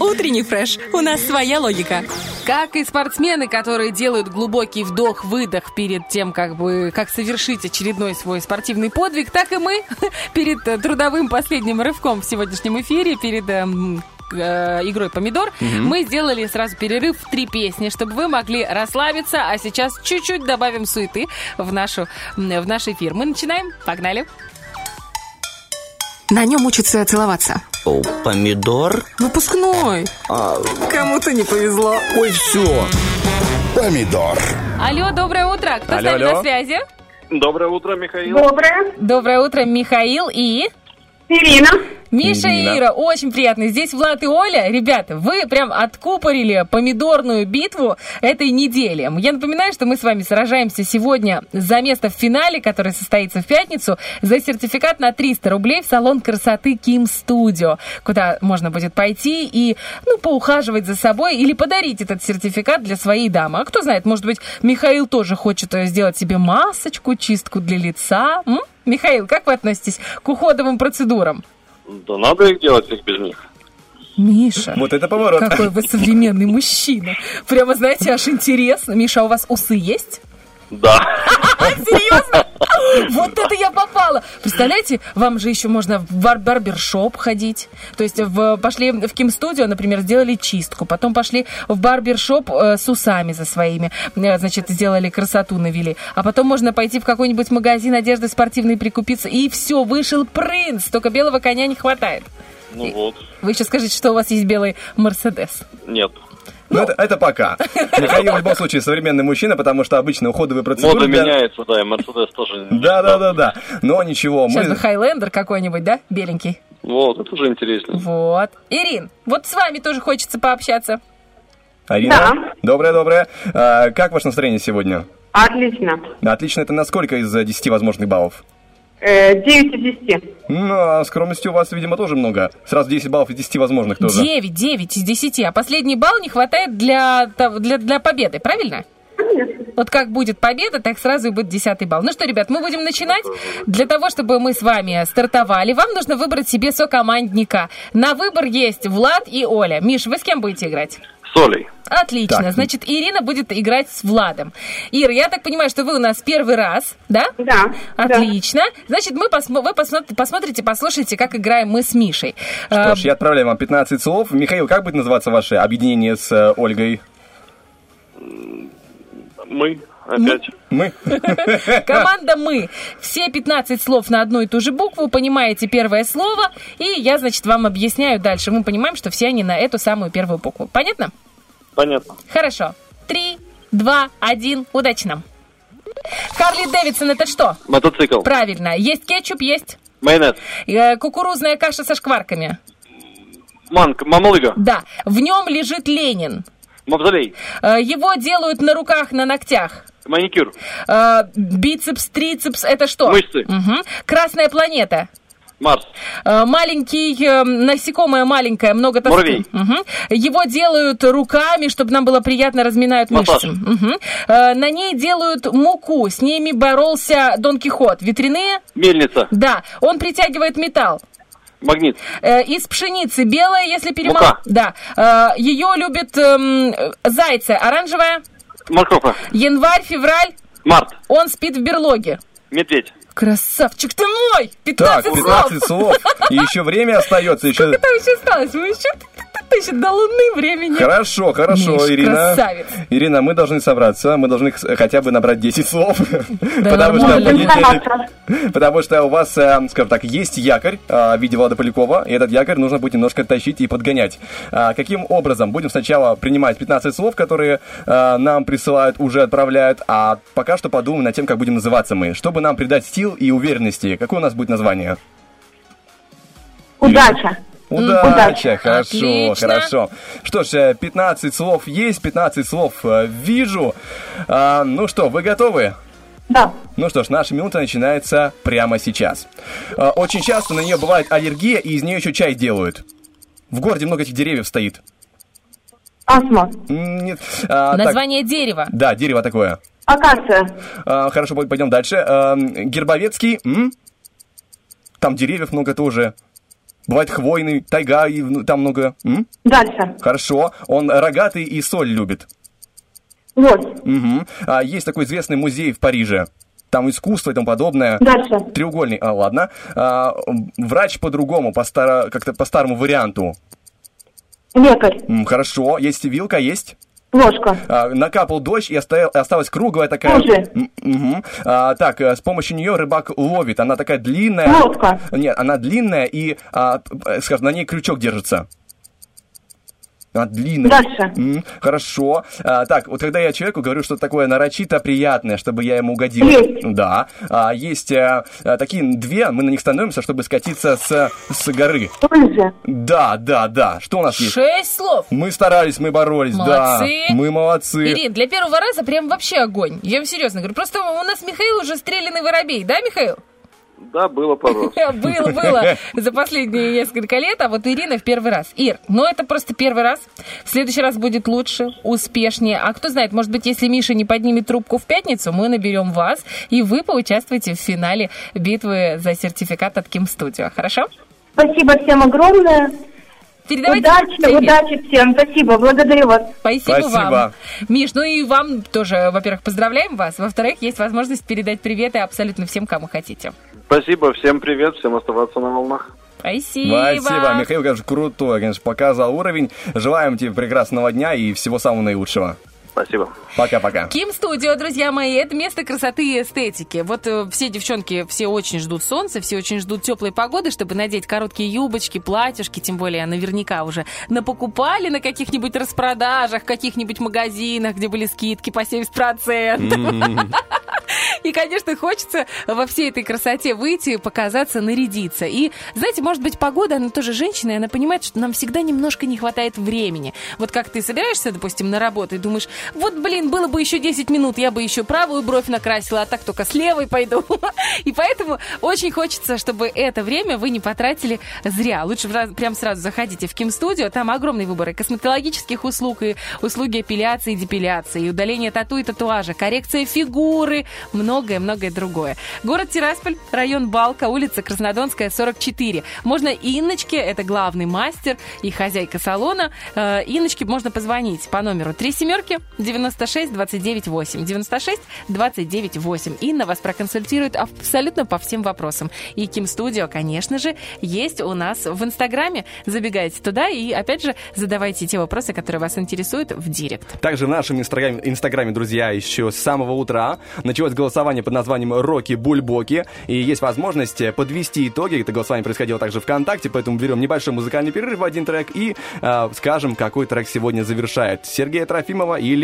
I: Утренний фреш. У нас своя логика.
A: Как и спортсмены, которые делают глубокий вдох-выдох перед тем, как бы как совершить очередной свой спортивный подвиг, так и мы перед э, трудовым последним рывком в сегодняшнем эфире, перед эм, э, игрой помидор,
O: Мгм.
A: мы сделали сразу перерыв в три песни, чтобы вы могли расслабиться, а сейчас чуть-чуть добавим суеты в, нашу, в наш эфир. Мы начинаем, погнали.
I: На нем учатся целоваться.
E: О, помидор?
A: Выпускной.
I: Кому-то не повезло.
E: Ой, все.
F: Помидор.
A: Алло, доброе утро. Кто с
O: Алло,
A: нами
O: алло.
A: на связи?
O: Доброе утро, Михаил.
A: Доброе. Доброе утро, Михаил и...
O: Ирина.
A: Миша и. Ира, очень приятно. Здесь Влад и Оля. Ребята, вы прям откупорили помидорную битву этой недели. Я напоминаю, что мы с вами сражаемся сегодня за место в финале, который состоится в пятницу, за сертификат на 300 рублей в салон красоты Ким Студио, куда можно будет пойти и, ну, поухаживать за собой или подарить этот сертификат для своей дамы. А кто знает, может быть, Михаил тоже хочет э, сделать себе масочку, чистку для лица. М? Михаил, как вы относитесь к уходовым процедурам?
O: Да надо их делать, их без них.
A: Миша.
B: Вот это поворот.
A: Какой вы современный мужчина. Прямо, знаете, аж интересно. Миша, а у вас усы есть?
O: Да.
A: Серьезно? Вот это я попала. Представляете, вам же еще можно в бар- барбершоп ходить. То есть в, пошли в Ким Студио, например, сделали чистку. Потом пошли в барбершоп э, с усами за своими. Э, Значит, сделали красоту, навели. А потом можно пойти в какой-нибудь магазин одежды спортивной прикупиться. И все, вышел принц. Только белого коня не хватает.
O: Ну вот.
A: Вы еще скажите, что у вас есть белый Мерседес.
O: Нет.
B: Ну, это, это пока. Михаил в любом случае современный мужчина, потому что обычно уходовые процедуры...
O: Мода
B: для-
O: меняется, да, и Мерседес тоже.
B: Да, да, да, да. Но ничего,
A: Сейчас бы
B: мы...
A: Хайлендер какой-нибудь, да, беленький?
O: Вот, это уже интересно.
A: Вот. Ирин, вот с вами тоже хочется пообщаться.
B: Арина? Доброе-доброе. А, как ваше настроение сегодня?
N: Отлично.
B: Отлично, это на сколько из э, 10 возможных баллов?
N: Э, 9 из 10.
B: Ну, а скромности у вас, видимо, тоже много. Сразу 10 баллов из 10 возможных тоже.
A: 9, 9 из 10. А последний балл не хватает для, для, для победы, правильно? Вот как будет победа, так сразу и будет десятый балл. Ну что, ребят, мы будем начинать. Для того, чтобы мы с вами стартовали, вам нужно выбрать себе сокомандника. На выбор есть Влад и Оля. Миш, вы с кем будете играть?
O: С Олей.
A: Отлично.
O: Так.
A: Значит, Ирина будет играть с Владом. Ира, я так понимаю, что вы у нас первый раз, да?
N: Да.
A: Отлично. Значит, мы посмо- вы посмотри- посмотрите, послушайте, как играем мы с Мишей.
B: Что
A: Э,
B: ж, я отправляю вам 15 слов. Михаил, как будет называться ваше объединение с э, Ольгой?
O: Мы опять.
B: Мы?
A: Команда «Мы». Все 15 слов на одну и ту же букву, понимаете первое слово, и я, значит, вам объясняю дальше. Мы понимаем, что все они на эту самую первую букву. Понятно?
O: Понятно.
A: Хорошо. Три, два, один. Удачи нам. Харли Дэвидсон это что?
O: Мотоцикл.
A: Правильно. Есть кетчуп, есть.
O: Майонез.
A: Э, Кукурузная каша со шкварками.
O: Манк. Мамалыга.
A: Да. В нем лежит Ленин.
O: Мавзолей.
A: Э, Его делают на руках, на ногтях.
O: Маникюр.
A: Э, Бицепс, трицепс, это что?
O: Мышцы.
A: Мгм. Красная планета.
O: Марс.
A: Э, Маленький, э, насекомое маленькое, много тоски.
O: Муравей.
A: Мгм. Его делают руками, чтобы нам было приятно, разминают
O: Массаж.
A: мышцы. Мгм. Э, На ней делают муку, с ними боролся Дон Кихот. Ветряные?
O: Мельница.
A: Да. Он притягивает металл.
O: Магнит.
A: Э, Из пшеницы белая, если перемол...
O: Мука.
A: Да. Э, Ее любят эм, зайцы. Оранжевая?
O: Морковка.
A: Январь, февраль?
O: Март.
A: Он спит в берлоге.
O: Медведь.
A: Красавчик ты мой!
B: Так,
A: 15,
B: 15 слов. И еще время остается. Еще...
A: Сколько там еще осталось? Мы еще, еще до луны времени.
B: Хорошо, хорошо,
A: Миш,
B: Ирина.
A: красавец.
B: Ирина, мы должны собраться, мы должны хотя бы набрать 10 слов.
A: Да
B: потому, что понедельник- потому что у вас, э, скажем так, есть якорь э, в виде Влада Полякова, и этот якорь нужно будет немножко тащить и подгонять. А, Каким образом? Будем сначала принимать 15 слов, которые э, нам присылают, уже отправляют, а пока что подумаем над тем, как будем называться мы. Чтобы нам придать сил и уверенности, какое у нас будет название?
N: Удача.
B: Удача, хорошо,
N: Отлично.
B: хорошо. Что ж, э, 15 слов есть, 15 слов э, вижу. А, ну что, вы готовы?
N: Да.
B: Ну что ж, наша минута начинается прямо сейчас. А, очень часто на нее бывает аллергия, и из нее еще чай делают. В городе много этих деревьев стоит.
N: Астма.
B: Нет. А, так,
A: Название дерева.
B: да, дерево такое.
N: Акация.
B: А, хорошо, пой- пойдем дальше. А, Гербовецкий. м? Там деревьев много тоже. Бывает хвойный, тайга, и там много. м?
N: Дальше.
B: Хорошо. Он рогатый и соль любит.
N: Вот.
B: Мгм. А, есть такой известный музей в Париже. Там искусство и тому подобное.
N: Дальше.
B: Треугольник. А, ладно. А, врач по-другому, по стара- как-то по старому варианту.
N: Лекарь.
B: Хорошо. Есть вилка, есть.
N: Ложка.
B: А, накапал дождь и оставил- осталась круглая такая. М, мгм. А, так, э, с помощью нее рыбак ловит. Она такая длинная.
N: Лодка.
B: Нет, она длинная и, а, п- скажем, на ней крючок держится. А, длинная.
P: Дальше.
B: М, Хорошо. А, так, вот когда я человеку говорю что-то такое нарочито приятное, чтобы я ему угодил.
P: Есть.
B: Да. А, есть а, а, такие две, мы на них становимся, чтобы скатиться с, с горы.
P: Лыжи.
B: Да, да, да. Что у нас есть?
A: Шесть слов.
B: Мы старались, мы боролись,
A: Молодцы.
B: да. Мы молодцы.
A: Ирин, для первого раза прям вообще огонь. Я вам серьезно говорю. Просто у нас Михаил уже стрелянный воробей, да, Михаил?
O: Да, было пару раз.
A: Было, было за последние несколько лет, а вот Ирина в первый раз. Ир, ну это просто первый раз. В следующий раз будет лучше, успешнее. А кто знает, может быть, если Миша не поднимет трубку в пятницу, мы наберем вас, и вы поучаствуете в финале битвы за сертификат от Ким Studio. Хорошо?
P: Спасибо всем огромное.
A: Передавайте
P: удачи,
A: привет.
P: удачи всем. Спасибо, благодарю вас.
A: Спасибо,
B: Спасибо.
A: вам. Миш, ну и вам тоже, во-первых, поздравляем вас. Во-вторых, есть возможность передать приветы абсолютно всем, кому хотите.
O: Спасибо, всем привет, всем оставаться на волнах.
A: Спасибо.
B: Спасибо. Михаил, конечно, крутой, конечно, показал уровень. Желаем тебе прекрасного дня и всего самого наилучшего.
O: Спасибо.
B: Пока-пока.
A: Ким Студио, друзья мои, это место красоты и эстетики. Вот э, все девчонки, все очень ждут солнца, все очень ждут теплой погоды, чтобы надеть короткие юбочки, платьюшки, тем более наверняка уже напокупали на каких-нибудь распродажах, в каких-нибудь магазинах, где были скидки по 70%. И, конечно, хочется во всей этой красоте выйти, показаться, нарядиться. И, знаете, может быть, погода, она тоже женщина, и она понимает, что нам всегда немножко не хватает времени. Вот как ты собираешься, допустим, на работу и думаешь, вот, блин, было бы еще 10 минут, я бы еще правую бровь накрасила, а так только с левой пойду. И поэтому очень хочется, чтобы это время вы не потратили зря. Лучше прям сразу заходите в Ким Студио, там огромный выбор и косметологических услуг, и услуги эпиляции, и депиляции, и удаления тату и татуажа, коррекция фигуры, многое-многое другое. Город Тирасполь, район Балка, улица Краснодонская, 44. Можно Инночке, это главный мастер и хозяйка салона. Э, Инночке можно позвонить по номеру 3 семерки 96 29 8. 96 29 8. Инна вас проконсультирует абсолютно по всем вопросам. И Ким Студио, конечно же, есть у нас в Инстаграме. Забегайте туда и, опять же, задавайте те вопросы, которые вас интересуют в директ.
B: Также в нашем инстаграме, инстаграме, друзья, еще с самого утра началось голосование под названием «Роки Бульбоки». И есть возможность э, подвести итоги. Это голосование происходило также ВКонтакте, поэтому берем небольшой музыкальный перерыв в один трек и э, скажем, какой трек сегодня завершает Сергея Трофимова или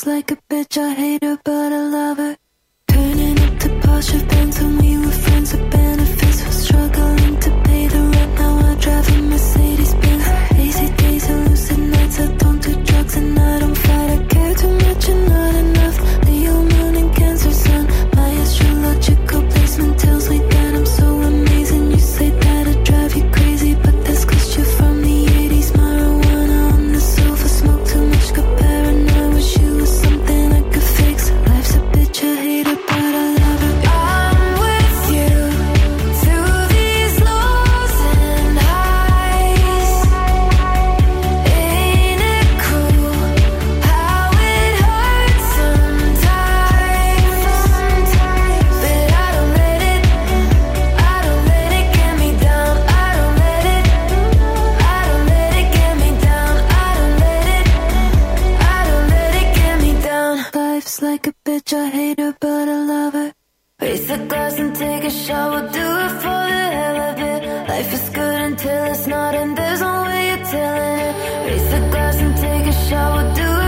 G: Life's like a bitch, I hate her, but I love her. Turning up to Porsche Benz when we were friends with benefits. Was struggling to pay the rent. Now I drive a Mercedes Benz. Like a bitch, I hate her, but I love her. Raise the glass and take a shot, we'll do it for the hell of it. Life is good until it's not, and there's no way you're telling it. Raise the glass and take a shot, we'll do it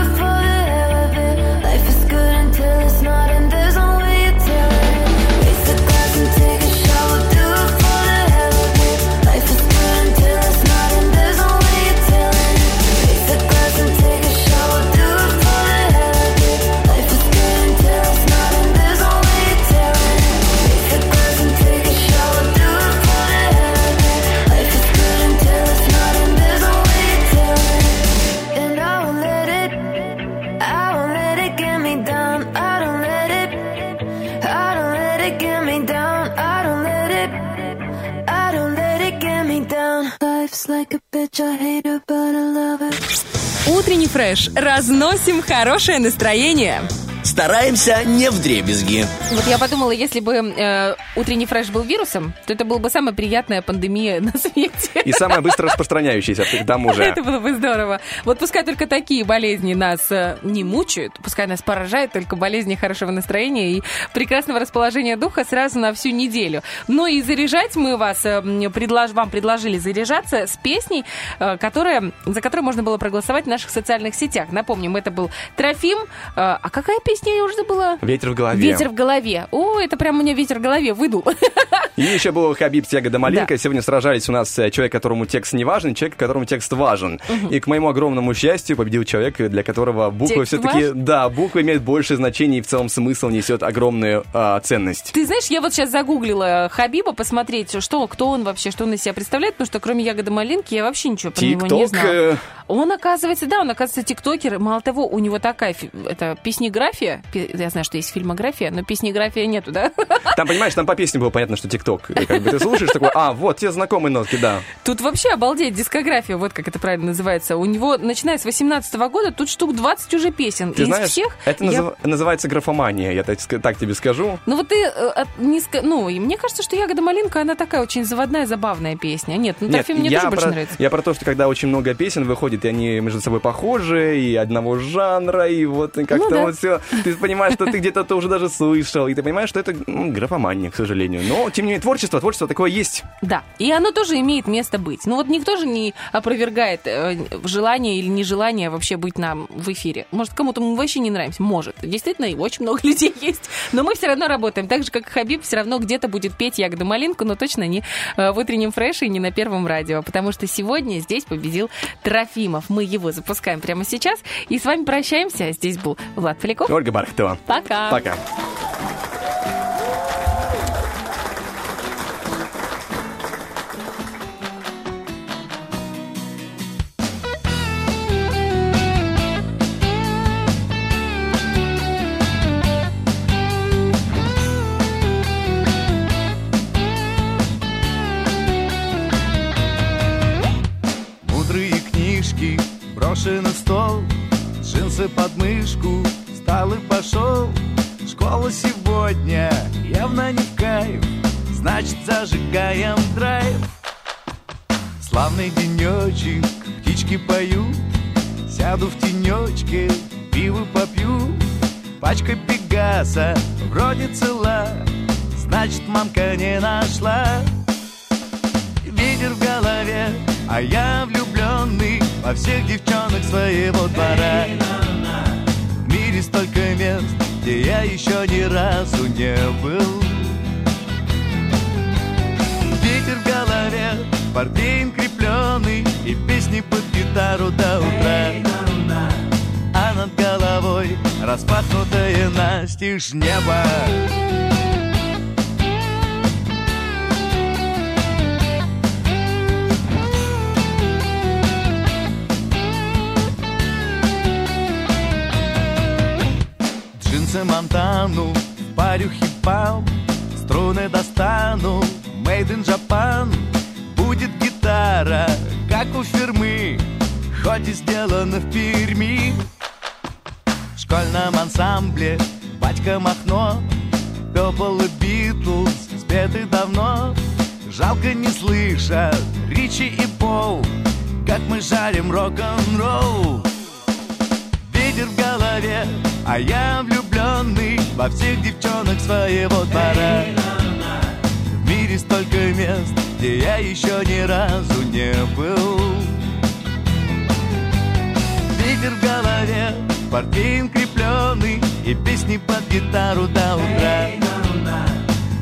Q: Фреш. Разносим хорошее настроение.
E: Стараемся не в дребезги.
A: Вот я подумала, если бы э, утренний фреш был вирусом, то это была бы самая приятная пандемия на свете.
B: И самое быстро распространяющееся, к тому же.
A: Это было бы здорово. Вот пускай только такие болезни нас э, не мучают, пускай нас поражают только болезни хорошего настроения и прекрасного расположения духа сразу на всю неделю. Ну и заряжать мы вас, э, предлож- вам предложили заряжаться с песней, э, которая, за которую можно было проголосовать в наших социальных сетях. Напомним, это был Трофим. А какая песня, я уже забыла?
B: Ветер в голове.
A: Ветер в голове. О, это прям у меня ветер в голове выдул.
B: И еще был Хабиб Ягода Малинка. Сегодня сражались у нас э, человек, которому текст не важен, человек, которому текст важен. И к моему огромному счастью победил человек, для которого буквы все-таки... Да, буквы имеют большее значение и в целом смысл несет огромную а, ценность.
A: Ты знаешь, я вот сейчас загуглила Хабиба, посмотреть, что, кто он вообще, что он из себя представляет, потому что кроме ягоды малинки я вообще ничего про него не знала. Он, оказывается, да, он, оказывается, тиктокер. Мало того, у него такая это песнеграфия. Пе- Я знаю, что есть фильмография, но песнеграфия нету, да?
B: Там, понимаешь, там по песне было понятно, что ТикТок. Как бы ты слушаешь такой, а, вот те знакомые нотки, да.
A: Тут вообще обалдеть, дискография, вот как это правильно называется. У него, начиная с 18 года, тут штук 20 уже песен.
B: Ты
A: И из
B: знаешь,
A: всех
B: это
A: я-
B: назыв- называется графомания, я так, так тебе скажу.
A: Ну вот ты э, не ска- ну и мне кажется, что ягода малинка она такая очень заводная, забавная песня. Нет, ну
B: Нет,
A: Трофим мне тоже больше
B: про,
A: нравится.
B: я про то, что когда очень много песен выходит, и они между собой похожи, и одного жанра, и вот как-то
A: Ну да.
B: вот все. Ты понимаешь, что ты где-то это уже даже слышал, и ты понимаешь, что это графомания, к сожалению. Но, тем не менее, творчество, творчество такое есть.
A: Да, и оно тоже имеет место быть. Ну вот никто же не опровергает э, желание или нежелание вообще быть нам в эфире. Может, кому-то мы вообще не нравимся? Может. Действительно, и очень много людей есть. Но мы все равно работаем. Так же, как и Хабиб, все равно где-то будет петь ягоду малинку, но точно не э, в утреннем фреше и не на первом радио. Потому что сегодня здесь победил Трофимов. Мы его запускаем прямо сейчас. И с вами прощаемся. Здесь был Влад Поляков.
B: Ольга Бархтова.
A: Пока.
B: Пока.
J: Брошены стол Джинсы под мышку встал и пошел. Школа сегодня явно не в кайф Значит зажигаем драйв. Славный денечек, птички поют. Сяду в тенечке, пиво попью. Пачка Пегаса вроде цела Значит мамка не нашла. Ветер в голове, а я влюбленный Во всех девчонок своего двора. В мире столько мест, где я еще ни разу не был. Ветер в голове, портвейн крепленный И песни под гитару до утра. А над головой распахнутое настежь небо Монтану, парю хип-пап Струны достану, made in Japan Будет гитара, как у фирмы Хоть и сделана в Перми. В школьном ансамбле батька Махно Пепл и Битлз спеты давно. Жалко не слышат Ричи и Пол Как мы жарим рок-н-ролл Ветер в голове, а я влюбленный Во всех девчонок своего двора В мире столько мест, где я еще ни разу не был. Ветер в голове, портвейн крепленный И песни под гитару до утра.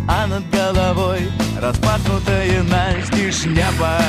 J: А над головой распахнутое настежь небо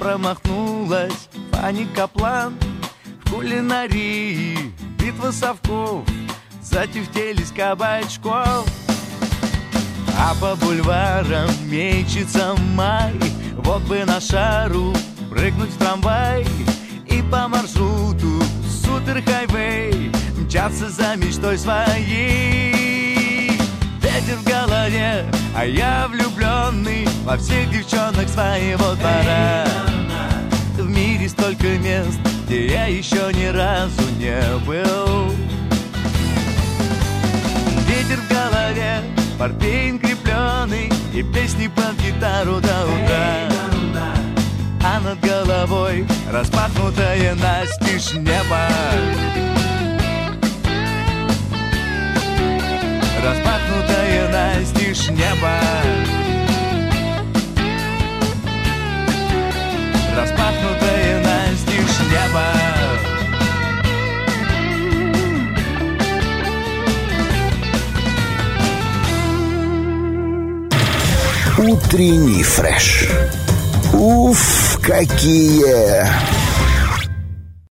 J: промахнулась. Фанни Каплан В кулинарии. Битва совков. Затюфтелись кабачков. А по бульварам мечется май. Вот бы на шару прыгнуть в трамвай. И по маршруту суперхайвей Мчаться за мечтой своей Ветер в голове, а я влюбленный Во всех девчонок своего двора. В мире столько мест, где я еще ни разу не был. Ветер в голове, портфейн крепленый И песни под гитару до утра. А над головой распахнутое настежь небо Распахнутое настежь небо Распахнутое настежь небо
E: Утренний фреш. Уф, какие!